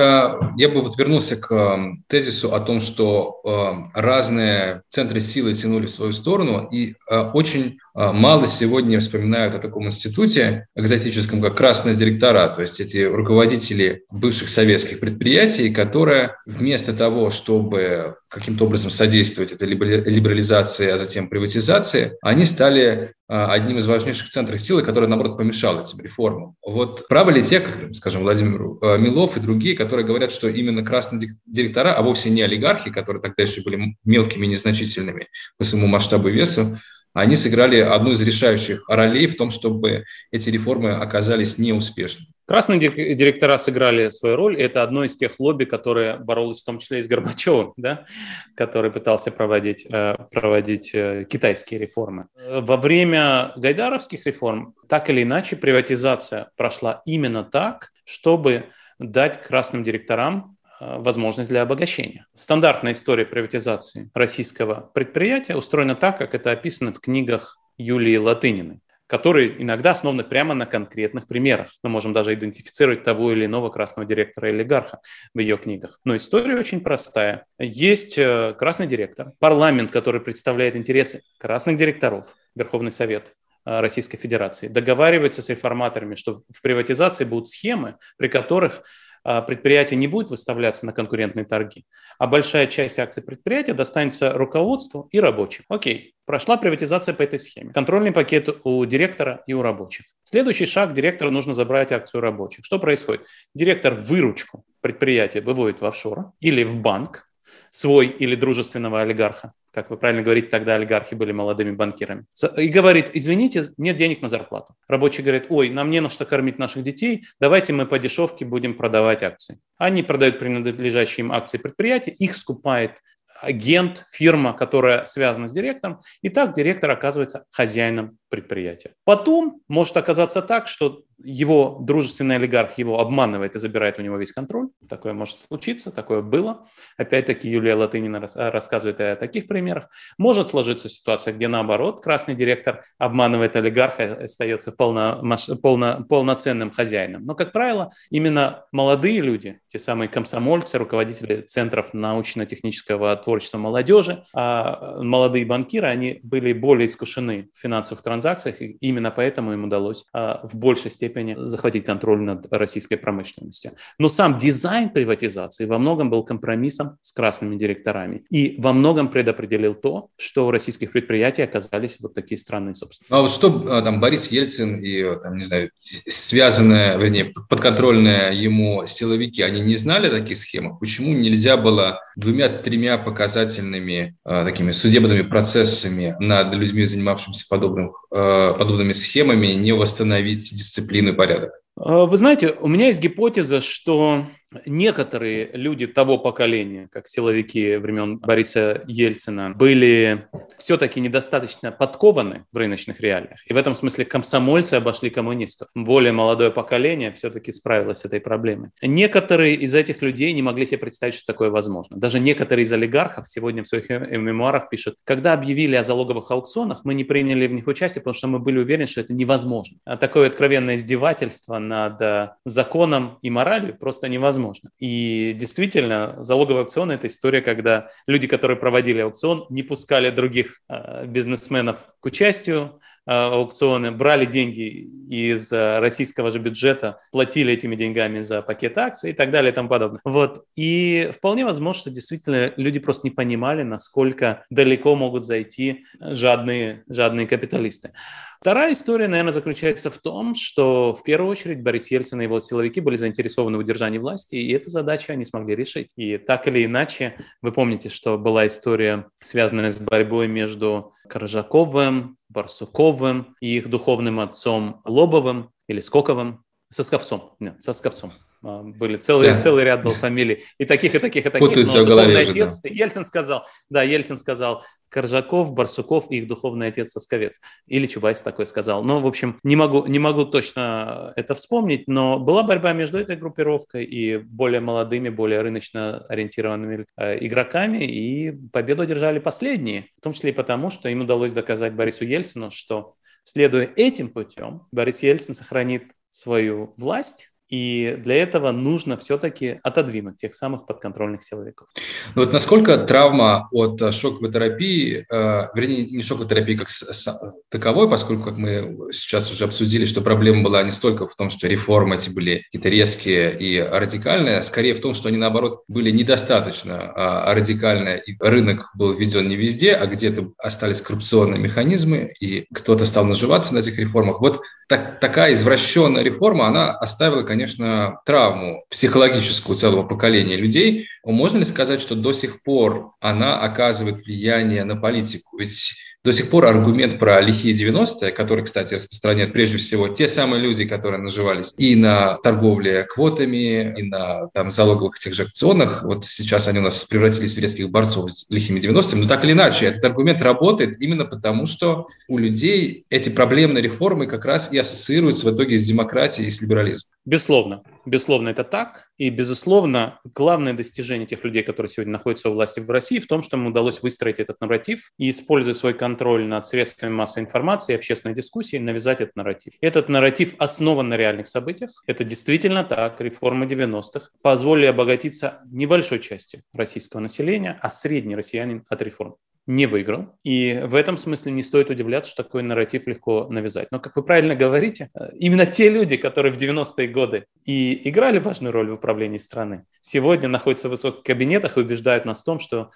я бы вот вернулся к э, тезису о том, что э, разные центры силы тянули в свою сторону, и очень а, мало сегодня вспоминают о таком институте экзотическом, как красные директора, то есть эти руководители бывших советских предприятий, которые вместо того, чтобы каким-то образом содействовать этой либерализации, а затем приватизации, они стали а, одним из важнейших центров силы, который, наоборот, помешал этим реформам. Вот правы ли те, как, скажем, Владимир а, Милов и другие, которые говорят, что именно красные директора, а вовсе не олигархи, которые тогда еще были мелкими незначительными по своему масштабу и весу, они сыграли одну из решающих ролей в том, чтобы эти реформы оказались неуспешными. Красные директора сыграли свою роль. Это одно из тех лобби, которое боролось в том числе и с Горбачевым, да? который пытался проводить, э, проводить э, китайские реформы. Во время гайдаровских реформ так или иначе приватизация прошла именно так, чтобы дать красным директорам возможность для обогащения. Стандартная история приватизации российского предприятия устроена так, как это описано в книгах Юлии Латыниной которые иногда основаны прямо на конкретных примерах. Мы можем даже идентифицировать того или иного красного директора олигарха в ее книгах. Но история очень простая. Есть э, красный директор, парламент, который представляет интересы красных директоров, Верховный Совет э, Российской Федерации, договаривается с реформаторами, что в приватизации будут схемы, при которых предприятие не будет выставляться на конкурентные торги, а большая часть акций предприятия достанется руководству и рабочим. Окей, прошла приватизация по этой схеме. Контрольный пакет у директора и у рабочих. Следующий шаг директору нужно забрать акцию рабочих. Что происходит? Директор выручку предприятия выводит в офшор или в банк, свой или дружественного олигарха, как вы правильно говорите, тогда олигархи были молодыми банкирами, и говорит, извините, нет денег на зарплату. Рабочий говорит, ой, нам не на что кормить наших детей, давайте мы по дешевке будем продавать акции. Они продают принадлежащие им акции предприятия, их скупает агент, фирма, которая связана с директором, и так директор оказывается хозяином предприятия. Потом может оказаться так, что его дружественный олигарх его обманывает и забирает у него весь контроль. Такое может случиться, такое было. Опять-таки Юлия Латынина рассказывает о таких примерах. Может сложиться ситуация, где наоборот, красный директор обманывает олигарха и остается полно, полно, полноценным хозяином. Но, как правило, именно молодые люди, те самые комсомольцы, руководители центров научно-технического творчества молодежи, а молодые банкиры, они были более искушены в финансовых транзакциях, и именно поэтому им удалось а, в большей степени захватить контроль над российской промышленностью. Но сам дизайн приватизации во многом был компромиссом с красными директорами и во многом предопределил то, что у российских предприятий оказались вот такие странные собственники. А вот что а, там Борис Ельцин и, там, не знаю, связанные, вернее, подконтрольные ему силовики, они не знали о таких схемах? Почему нельзя было двумя-тремя показательными э, такими судебными процессами над людьми, занимавшимися подобным, э, подобными схемами, не восстановить дисциплину и порядок? А, вы знаете, у меня есть гипотеза, что некоторые люди того поколения, как силовики времен Бориса Ельцина, были все-таки недостаточно подкованы в рыночных реалиях. И в этом смысле комсомольцы обошли коммунистов. Более молодое поколение все-таки справилось с этой проблемой. Некоторые из этих людей не могли себе представить, что такое возможно. Даже некоторые из олигархов сегодня в своих мемуарах пишут, когда объявили о залоговых аукционах, мы не приняли в них участие, потому что мы были уверены, что это невозможно. А такое откровенное издевательство над э, законом и моралью просто невозможно невозможно. И действительно, залоговый аукцион – это история, когда люди, которые проводили аукцион, не пускали других э, бизнесменов к участию, аукционы, брали деньги из э, российского же бюджета, платили этими деньгами за пакет акций и так далее и тому подобное. Вот. И вполне возможно, что действительно люди просто не понимали, насколько далеко могут зайти жадные, жадные капиталисты. Вторая история, наверное, заключается в том, что в первую очередь Борис Ельцин и его силовики были заинтересованы в удержании власти, и эту задачу они смогли решить. И так или иначе, вы помните, что была история, связанная с борьбой между Коржаковым, Барсуковым и их духовным отцом Лобовым или Скоковым, Сосковцом, нет, Сосковцом. А, были целый, да. целый ряд был фамилий. И таких, и таких, и таких. Путаются в голове уже, отец, да. Ельцин сказал, да, Ельцин сказал, Коржаков, Барсуков и их духовный отец Сосковец. Или Чубайс такой сказал. Ну, в общем, не могу, не могу точно это вспомнить, но была борьба между этой группировкой и более молодыми, более рыночно ориентированными э, игроками, и победу одержали последние, в том числе и потому, что им удалось доказать Борису Ельцину, что следуя этим путем, Борис Ельцин сохранит свою власть, И для этого нужно все-таки отодвинуть тех самых подконтрольных силовиков. Ну вот насколько травма от э, шоковой терапии, э, вернее, не шоковой терапии как с, таковой, поскольку, как мы сейчас уже обсудили, что проблема была не столько в том, что реформы эти были какие-то резкие и радикальные, а скорее в том, что они, наоборот, были недостаточно э, радикальные, и рынок был введен не везде, а где-то остались коррупционные механизмы, и кто-то стал наживаться на этих реформах. Вот так, такая извращенная реформа, она оставила, конечно, травму психологическую целого поколения людей. Можно ли сказать, что до сих пор она оказывает влияние на политику? Ведь до сих пор аргумент про лихие 90-е, который, кстати, распространяют прежде всего те самые люди, которые наживались и на торговле квотами, и на там, залоговых тех же акционах. Вот сейчас они у нас превратились в резких борцов с лихими 90-ми. Но так или иначе, этот аргумент работает именно потому, что у людей эти проблемные реформы как раз и ассоциируются в итоге с демократией и с либерализмом. Безусловно, безусловно, это так. И, безусловно, главное достижение тех людей, которые сегодня находятся у власти в России, в том, что им удалось выстроить этот нарратив и, используя свой контроль над средствами массовой информации и общественной дискуссии, навязать этот нарратив. Этот нарратив основан на реальных событиях. Это действительно так. Реформы 90-х позволили обогатиться небольшой части российского населения, а средний россиянин от реформ не выиграл. И в этом смысле не стоит удивляться, что такой нарратив легко навязать. Но, как вы правильно говорите, э, именно те люди, которые в 90-е годы и играли важную роль в управлении страны, сегодня находятся в высоких кабинетах и убеждают нас в том, что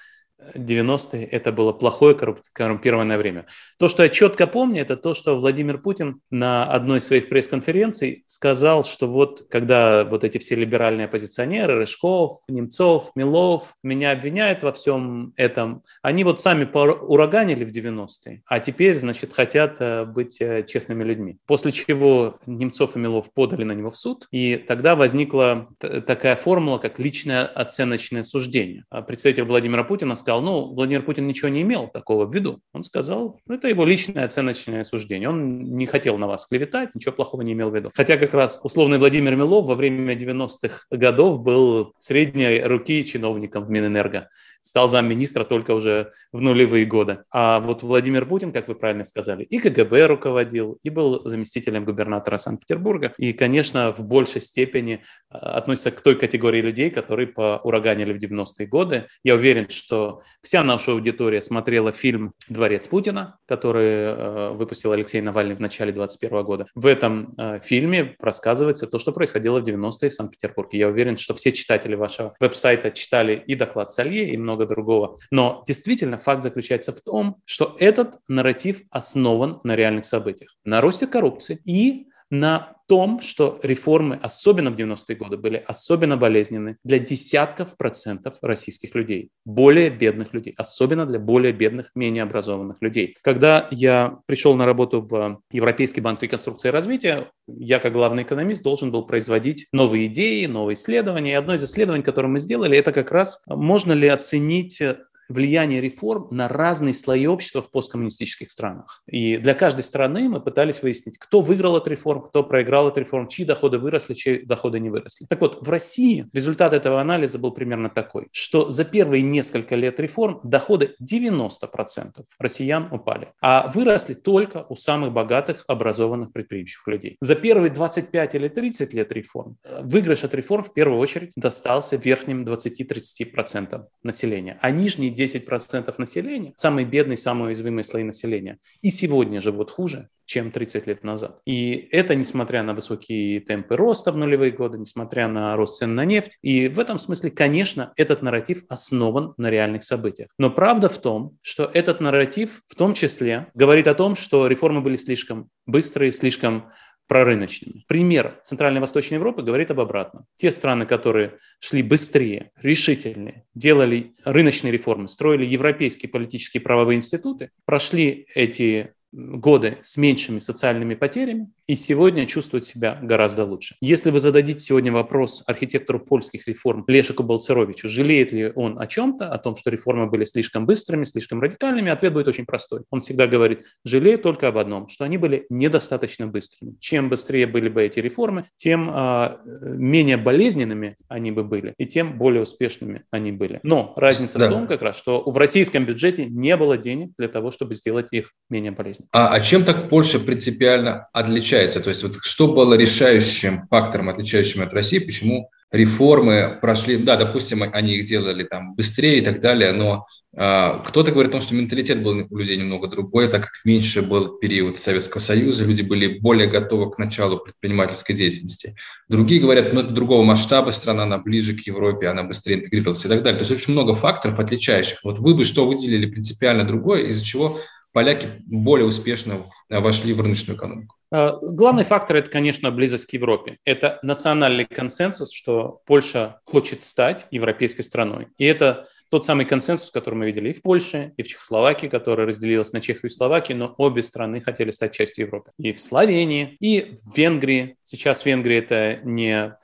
90-е это было плохое коррумпированное время. То, что я четко помню, это то, что Владимир Путин на одной из своих пресс-конференций сказал, что вот когда вот эти все либеральные оппозиционеры, Рыжков, Немцов, Милов, меня обвиняют во всем этом, они вот сами ураганили в 90-е, а теперь, значит, хотят э, быть э, честными людьми. После чего Немцов и Милов подали на него в суд, и тогда возникла такая формула, как личное оценочное суждение. А представитель Владимира Путина сказал, сказал, ну, Владимир Путин ничего не имел такого в виду. Он сказал, ну, это его личное оценочное суждение. Он не хотел на вас клеветать, ничего плохого не имел в виду. Хотя как раз условный Владимир Милов во время 90-х годов был средней руки чиновником Минэнерго стал замминистра только уже в нулевые годы. А вот Владимир Путин, как вы правильно сказали, и КГБ руководил, и был заместителем губернатора Санкт-Петербурга, и, конечно, в большей степени а, относится к той категории людей, которые поураганили в 90-е годы. Я уверен, что вся наша аудитория смотрела фильм «Дворец Путина», который э, выпустил Алексей Навальный в начале 2021 года. В этом э, фильме рассказывается то, что происходило в 90-е в Санкт-Петербурге. Я уверен, что все читатели вашего веб-сайта читали и доклад Салье, и много много другого. Но действительно факт заключается в том, что этот нарратив основан на реальных событиях, на росте коррупции и на том, что реформы, особенно в 90-е годы, были особенно болезненны для десятков процентов российских людей, более бедных людей, особенно для более бедных, менее образованных людей. Когда я пришел на работу в Европейский банк реконструкции и развития, я как главный экономист должен был производить новые идеи, новые исследования. И одно из исследований, которое мы сделали, это как раз можно ли оценить влияние реформ на разные слои общества в посткоммунистических странах. И для каждой страны мы пытались выяснить, кто выиграл от реформ, кто проиграл от реформ, чьи доходы выросли, чьи доходы не выросли. Так вот, в России результат этого анализа был примерно такой, что за первые несколько лет реформ доходы 90% россиян упали, а выросли только у самых богатых, образованных, предприимчивых людей. За первые 25 или 30 лет реформ выигрыш от реформ в первую очередь достался верхним 20-30% населения, а нижние 10% населения, самые бедные, самые уязвимые слои населения, и сегодня живут хуже, чем 30 лет назад. И это несмотря на высокие темпы роста в нулевые годы, несмотря на рост цен на нефть. И в этом смысле, конечно, этот нарратив основан на реальных событиях. Но правда в том, что этот нарратив в том числе говорит о том, что реформы были слишком быстрые, слишком прорыночными. Пример Центральной и Восточной Европы говорит об обратном. Те страны, которые шли быстрее, решительнее, делали рыночные реформы, строили европейские политические правовые институты, прошли эти годы с меньшими социальными потерями и сегодня чувствуют себя гораздо лучше. Если вы зададите сегодня вопрос архитектору польских реформ Лешику Балцеровичу, жалеет ли он о чем-то, о том, что реформы были слишком быстрыми, слишком радикальными, ответ будет очень простой. Он всегда говорит, жалеет только об одном, что они были недостаточно быстрыми. Чем быстрее были бы эти реформы, тем а, менее болезненными они бы были, и тем более успешными они были. Но разница да. в том как раз, что в российском бюджете не было денег для того, чтобы сделать их менее болезненными. А, а чем так Польша принципиально отличается? То есть вот что было решающим фактором, отличающим от России, почему реформы прошли, да, допустим, они их делали там быстрее и так далее, но а, кто-то говорит о том, что менталитет был у людей немного другой, так как меньше был период Советского Союза, люди были более готовы к началу предпринимательской деятельности. Другие говорят, ну это другого масштаба страна, она ближе к Европе, она быстрее интегрировалась и так далее. То есть очень много факторов отличающих. Вот вы бы что выделили принципиально другое, из-за чего поляки более успешно вошли в рыночную экономику? А, главный фактор – это, конечно, близость к Европе. Это национальный консенсус, что Польша хочет стать европейской страной. И это тот самый консенсус, который мы видели и в Польше, и в Чехословакии, которая разделилась на Чехию и Словакию, но обе страны хотели стать частью Европы. И в Словении, и в Венгрии. Сейчас Венгрия – это не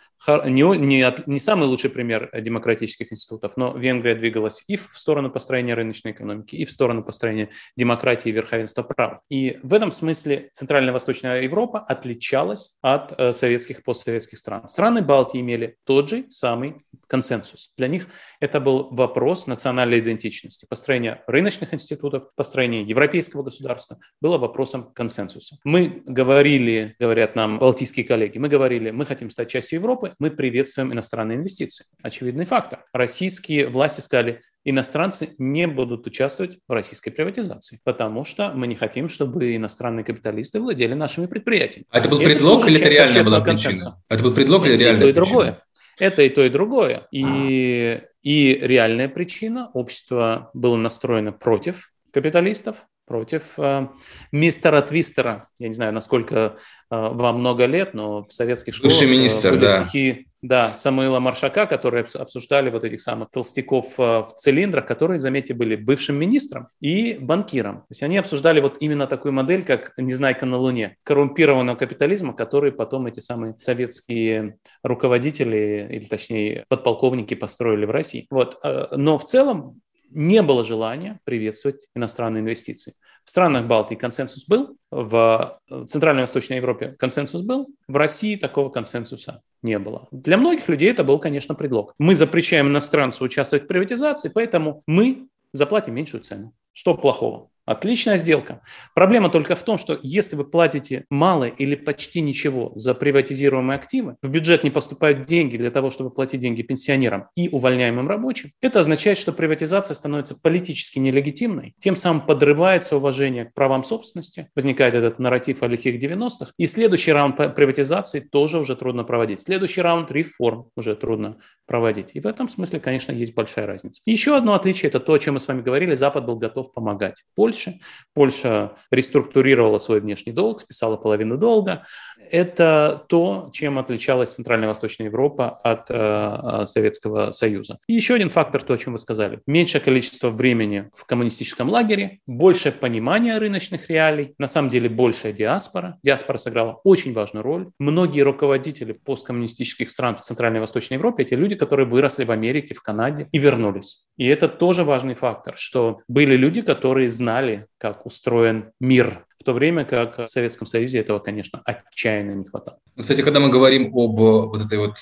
не, не, не самый лучший пример демократических институтов, но Венгрия двигалась и в сторону построения рыночной экономики, и в сторону построения демократии и верховенства права. И в этом смысле Центральная и Восточная Европа отличалась от э, советских и постсоветских стран. Страны Балтии имели тот же самый консенсус. Для них это был вопрос национальной идентичности. Построение рыночных институтов, построение европейского государства было вопросом консенсуса. Мы говорили, говорят нам балтийские коллеги, мы говорили, мы хотим стать частью Европы, мы приветствуем иностранные инвестиции. Очевидный фактор. Российские власти сказали, иностранцы не будут участвовать в российской приватизации, потому что мы не хотим, чтобы иностранные капиталисты владели нашими предприятиями. А это был предлог это или это реальная была причина? Это был предлог или реальная и то, и другое. Это и то, и другое. И, и реальная причина. Общество было настроено против капиталистов, против э, мистера Твистера. Я не знаю, насколько э, вам много лет, но в советских школах Бывший министр, были да. стихи да, Самуила Маршака, которые обсуждали вот этих самых толстяков э, в цилиндрах, которые, заметьте, были бывшим министром и банкиром. То есть они обсуждали вот именно такую модель, как «Незнайка на Луне», коррумпированного капитализма, который потом эти самые советские руководители, или точнее подполковники построили в России. Вот. Э, но в целом не было желания приветствовать иностранные инвестиции. В странах Балтии консенсус был, в Центральной и Восточной Европе консенсус был, в России такого консенсуса не было. Для многих людей это был, конечно, предлог. Мы запрещаем иностранцу участвовать в приватизации, поэтому мы заплатим меньшую цену. Что плохого? Отличная сделка. Проблема только в том, что если вы платите мало или почти ничего за приватизируемые активы, в бюджет не поступают деньги для того, чтобы платить деньги пенсионерам и увольняемым рабочим, это означает, что приватизация становится политически нелегитимной, тем самым подрывается уважение к правам собственности, возникает этот нарратив о лихих 90-х, и следующий раунд приватизации тоже уже трудно проводить. Следующий раунд реформ уже трудно проводить. И в этом смысле, конечно, есть большая разница. Еще одно отличие – это то, о чем мы с вами говорили, Запад был готов помогать. Польша Польши. Польша реструктурировала свой внешний долг, списала половину долга. Это то, чем отличалась Центральная Восточная Европа от э, э, Советского Союза. И еще один фактор, то, о чем вы сказали. Меньшее количество времени в коммунистическом лагере, большее понимание рыночных реалий, на самом деле большая диаспора. Диаспора сыграла очень важную роль. Многие руководители посткоммунистических стран в Центральной Восточной Европе – это люди, которые выросли в Америке, в Канаде и вернулись. И это тоже важный фактор, что были люди, которые знали, как устроен мир, то время как в Советском Союзе этого, конечно, отчаянно не хватало. Кстати, когда мы говорим об вот этой вот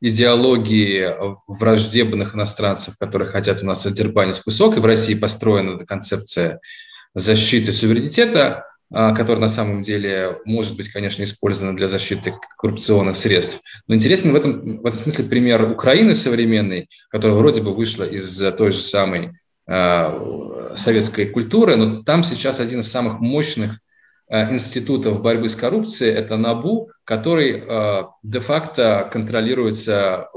идеологии враждебных иностранцев, которые хотят у нас отдербанить кусок, и в России построена эта концепция защиты суверенитета, а, которая на самом деле может быть, конечно, использована для защиты коррупционных средств. Но интересный в этом, в этом смысле пример Украины современной, которая вроде бы вышла из той же самой Э, советской культуры, но там сейчас один из самых мощных э, институтов борьбы с коррупцией – это НАБУ, который э, де-факто контролируется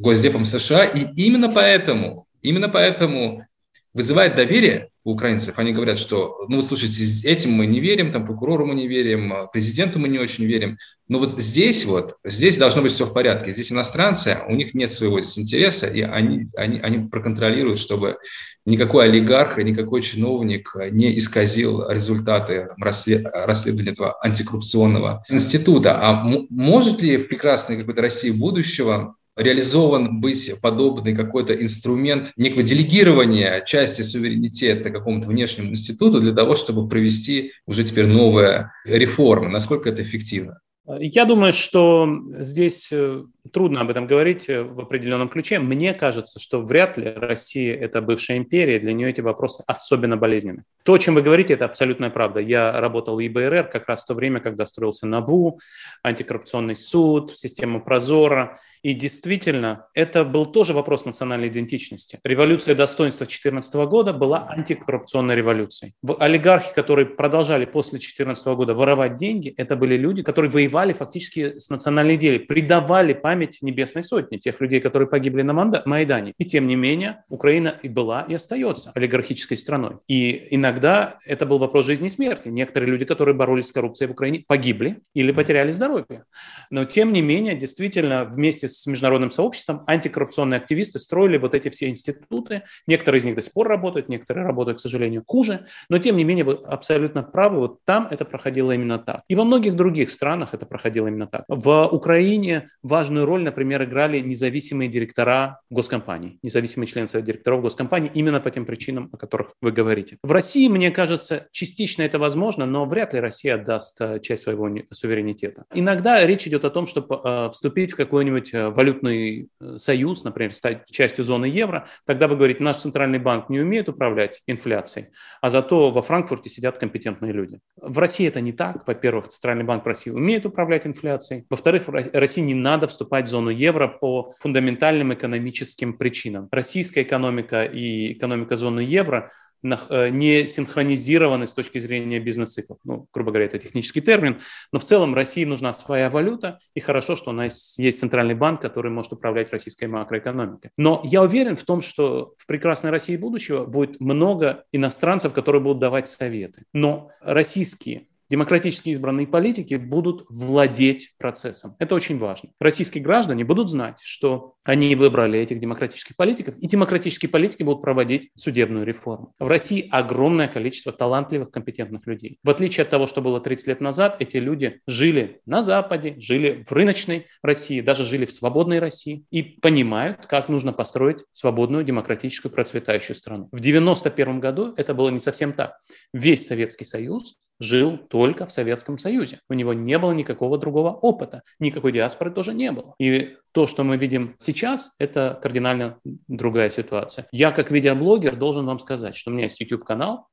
Госдепом США, и именно поэтому, именно поэтому вызывает доверие у украинцев. Они говорят, что, ну вот слушайте, этим мы не верим, там прокурору мы не верим, президенту мы не очень верим. Но вот здесь вот, здесь должно быть все в порядке. Здесь иностранцы, у них нет своего здесь интереса, и они, они, они проконтролируют, чтобы никакой олигарх, никакой чиновник не исказил результаты расследования этого антикоррупционного института. А может ли в прекрасной какой-то России будущего реализован быть подобный какой-то инструмент некого делегирования части суверенитета какому-то внешнему институту для того, чтобы провести уже теперь новые реформы. Насколько это эффективно? Я думаю, что здесь э, трудно об этом говорить э, в определенном ключе. Мне кажется, что вряд ли Россия – это бывшая империя, для нее эти вопросы особенно болезненны. То, о чем вы говорите, это абсолютная правда. Я работал в ИБРР как раз в то время, когда строился НАБУ, антикоррупционный суд, система Прозора. И действительно, это был тоже вопрос национальной идентичности. Революция достоинства 2014 года была антикоррупционной революцией. Олигархи, которые продолжали после 2014 года воровать деньги, это были люди, которые воевали фактически с национальной идеей, предавали память Небесной Сотни, тех людей, которые погибли на Майдане. И тем не менее, Украина и была, и остается олигархической страной. И иногда это был вопрос жизни и смерти. Некоторые люди, которые боролись с коррупцией в Украине, погибли или потеряли здоровье. Но тем не менее, действительно, вместе с международным сообществом антикоррупционные активисты строили вот эти все институты. Некоторые из них до сих пор работают, некоторые работают, к сожалению, хуже. Но тем не менее, вы абсолютно правы, вот там это проходило именно так. И во многих других странах это проходило именно так. В Украине важную роль, например, играли независимые директора госкомпаний, независимые члены совета директоров госкомпаний именно по тем причинам, о которых вы говорите. В России, мне кажется, частично это возможно, но вряд ли Россия отдаст э, часть своего суверенитета. Иногда речь идет о том, чтобы э, вступить в какой-нибудь э, валютный союз, например, стать частью зоны евро. Тогда вы говорите, наш центральный банк не умеет управлять инфляцией, а зато во Франкфурте сидят компетентные люди. В России это не так. Во-первых, Центральный банк России умеет управлять инфляцией. Во-вторых, России не надо вступать в зону евро по фундаментальным экономическим причинам. Российская экономика и экономика зоны евро Э, не синхронизированы с точки зрения бизнес-циклов. Ну, грубо говоря, это технический термин. Но в целом России нужна своя валюта, и хорошо, что у нас есть центральный банк, который может управлять российской макроэкономикой. Но я уверен в том, что в прекрасной России будущего будет много иностранцев, которые будут давать советы. Но российские демократически избранные политики будут владеть процессом. Это очень важно. Российские граждане будут знать, что они выбрали этих демократических политиков, и демократические политики будут проводить судебную реформу. В России огромное количество талантливых, компетентных людей. В отличие от того, что было 30 лет назад, эти люди жили на Западе, жили в рыночной России, даже жили в свободной России и понимают, как нужно построить свободную, демократическую, процветающую страну. В 1991 году это было не совсем так. Весь Советский Союз жил только в Советском Союзе. У него не было никакого другого опыта, никакой диаспоры тоже не было. И то, что мы видим сейчас, это кардинально другая ситуация. Я как видеоблогер должен вам сказать, что у меня есть YouTube-канал,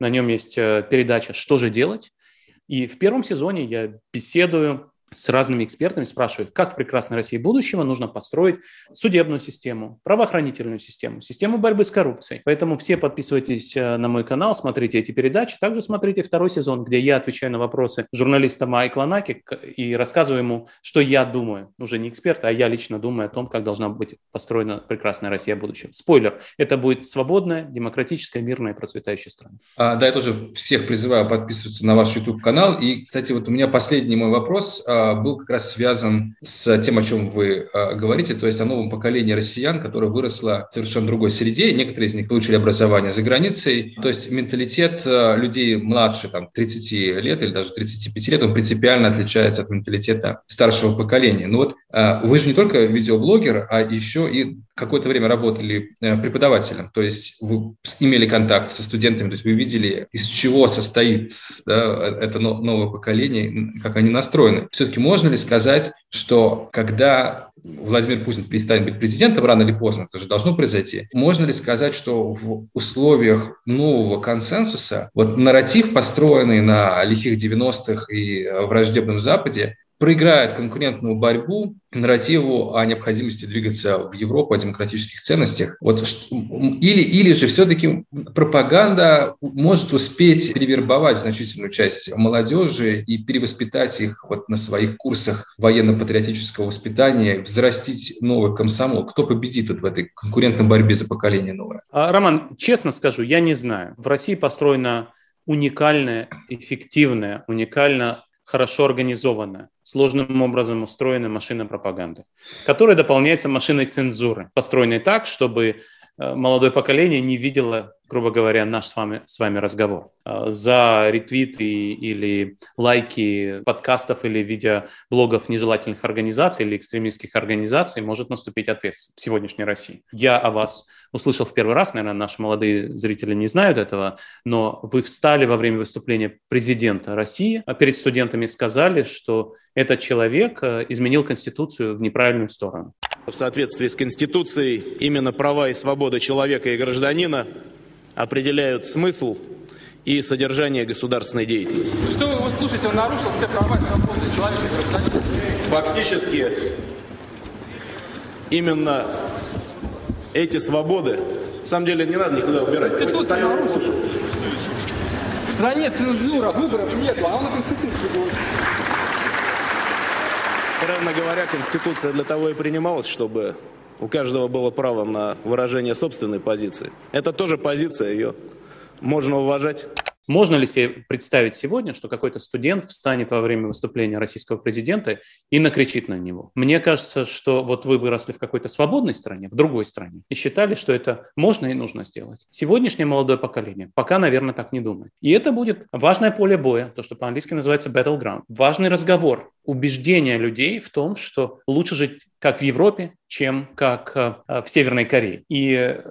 на нем есть э, передача «Что же делать?». И в первом сезоне я беседую с разными экспертами, спрашивают, как в прекрасной России будущего нужно построить судебную систему, правоохранительную систему, систему борьбы с коррупцией. Поэтому все подписывайтесь э, на мой канал, смотрите эти передачи. Также смотрите второй сезон, где я отвечаю на вопросы журналиста Майкла Наки и рассказываю ему, что я думаю. Уже не эксперт, а я лично думаю о том, как должна быть построена прекрасная Россия будущего. Спойлер, это будет свободная, демократическая, мирная и процветающая страна. А, да, я тоже всех призываю подписываться на ваш YouTube-канал. И, кстати, вот у меня последний мой вопрос а, – был как раз связан с тем, о чем вы а, говорите, то есть о новом поколении россиян, которое выросло в совершенно другой среде. Некоторые из них получили образование за границей. То есть менталитет а, людей младше там, 30 лет или даже 35 лет, он принципиально отличается от менталитета старшего поколения. Ну вот вы же не только видеоблогер, а еще и какое-то время работали э, преподавателем, то есть вы имели контакт со студентами, то есть вы видели, из чего состоит да, это новое поколение, как они настроены. Все-таки можно ли сказать, что когда Владимир Путин перестанет быть президентом рано или поздно, это же должно произойти, можно ли сказать, что в условиях нового консенсуса вот нарратив, построенный на лихих 90-х и враждебном Западе, проиграет конкурентную борьбу нарративу о необходимости двигаться в Европу, о демократических ценностях. Вот, или, или же все-таки пропаганда может успеть перевербовать значительную часть молодежи и перевоспитать их вот на своих курсах военно-патриотического воспитания, взрастить новый комсомол. Кто победит вот в этой конкурентной борьбе за поколение новое? А, Роман, честно скажу, я не знаю. В России построена уникальная, эффективная, уникально хорошо организованная, сложным образом устроенная машина пропаганды, которая дополняется машиной цензуры, построенной так, чтобы молодое поколение не видело грубо говоря, наш с вами, с вами разговор. А, за ретвиты или лайки подкастов или видеоблогов нежелательных организаций или экстремистских организаций может наступить ответственность в сегодняшней России. Я о вас услышал в первый раз, наверное, наши молодые зрители не знают этого, но вы встали во время выступления президента России а перед студентами сказали, что этот человек э, изменил Конституцию в неправильную сторону. В соответствии с Конституцией именно права и свободы человека и гражданина определяют смысл и содержание государственной деятельности. Что вы его слушаете? Он нарушил все права и свободы человека и гражданина. Фактически именно эти свободы, на самом деле не надо никуда убирать. Конституция нарушил. В стране цензура, выборов нет, а он на Конституцию Правильно говоря, Конституция для того и принималась, чтобы у каждого было право на выражение собственной позиции. Это тоже позиция, ее можно уважать. Можно ли себе представить сегодня, что какой-то студент встанет во время выступления российского президента и накричит на него? Мне кажется, что вот вы выросли в какой-то свободной стране, в другой стране, и считали, что это можно и нужно сделать. Сегодняшнее молодое поколение пока, наверное, так не думает. И это будет важное поле боя, то, что по-английски называется battleground. Важный разговор, убеждение людей в том, что лучше жить как в Европе, чем как э, в Северной Корее. И э,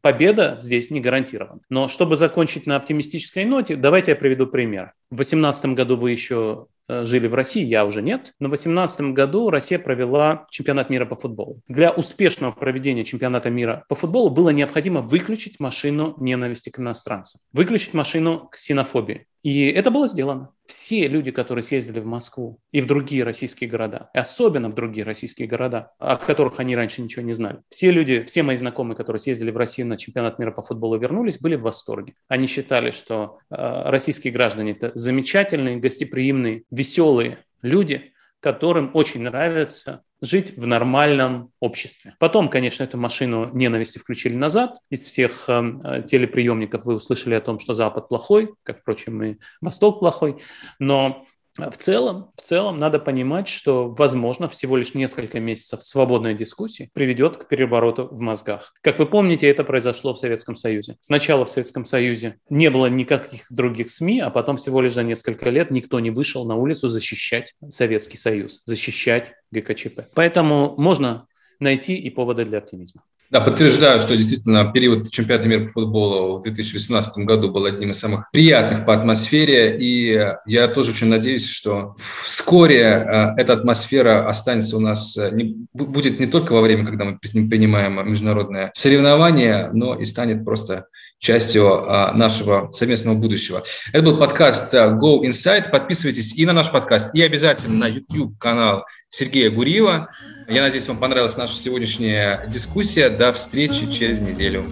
победа здесь не гарантирована. Но чтобы закончить на оптимистической ноте, давайте я приведу пример. В 2018 году вы еще э, жили в России, я уже нет. Но в 2018 году Россия провела чемпионат мира по футболу. Для успешного проведения чемпионата мира по футболу было необходимо выключить машину ненависти к иностранцам, выключить машину ксенофобии. И это было сделано. Все люди, которые съездили в Москву и в другие российские города, и особенно в другие российские города, о которых они раньше ничего не знали, все люди, все мои знакомые, которые съездили в Россию на чемпионат мира по футболу и вернулись, были в восторге. Они считали, что э, российские граждане это замечательные, гостеприимные, веселые люди, которым очень нравится жить в нормальном обществе. Потом, конечно, эту машину ненависти включили назад. Из всех э, телеприемников вы услышали о том, что Запад плохой, как, впрочем, и Восток плохой. Но в целом, в целом надо понимать, что, возможно, всего лишь несколько месяцев свободной дискуссии приведет к перевороту в мозгах. Как вы помните, это произошло в Советском Союзе. Сначала в Советском Союзе не было никаких других СМИ, а потом всего лишь за несколько лет никто не вышел на улицу защищать Советский Союз, защищать ГКЧП. Поэтому можно найти и поводы для оптимизма. Да, подтверждаю, что действительно период чемпионата мира по футболу в 2018 году был одним из самых приятных по атмосфере, и я тоже очень надеюсь, что вскоре э, эта атмосфера останется у нас, э, не, будет не только во время, когда мы принимаем международное соревнование, но и станет просто частью а, нашего совместного будущего. Это был подкаст Go Inside. Подписывайтесь и на наш подкаст, и обязательно на YouTube-канал Сергея Гуриева. Я надеюсь, вам понравилась наша сегодняшняя дискуссия. До встречи через неделю.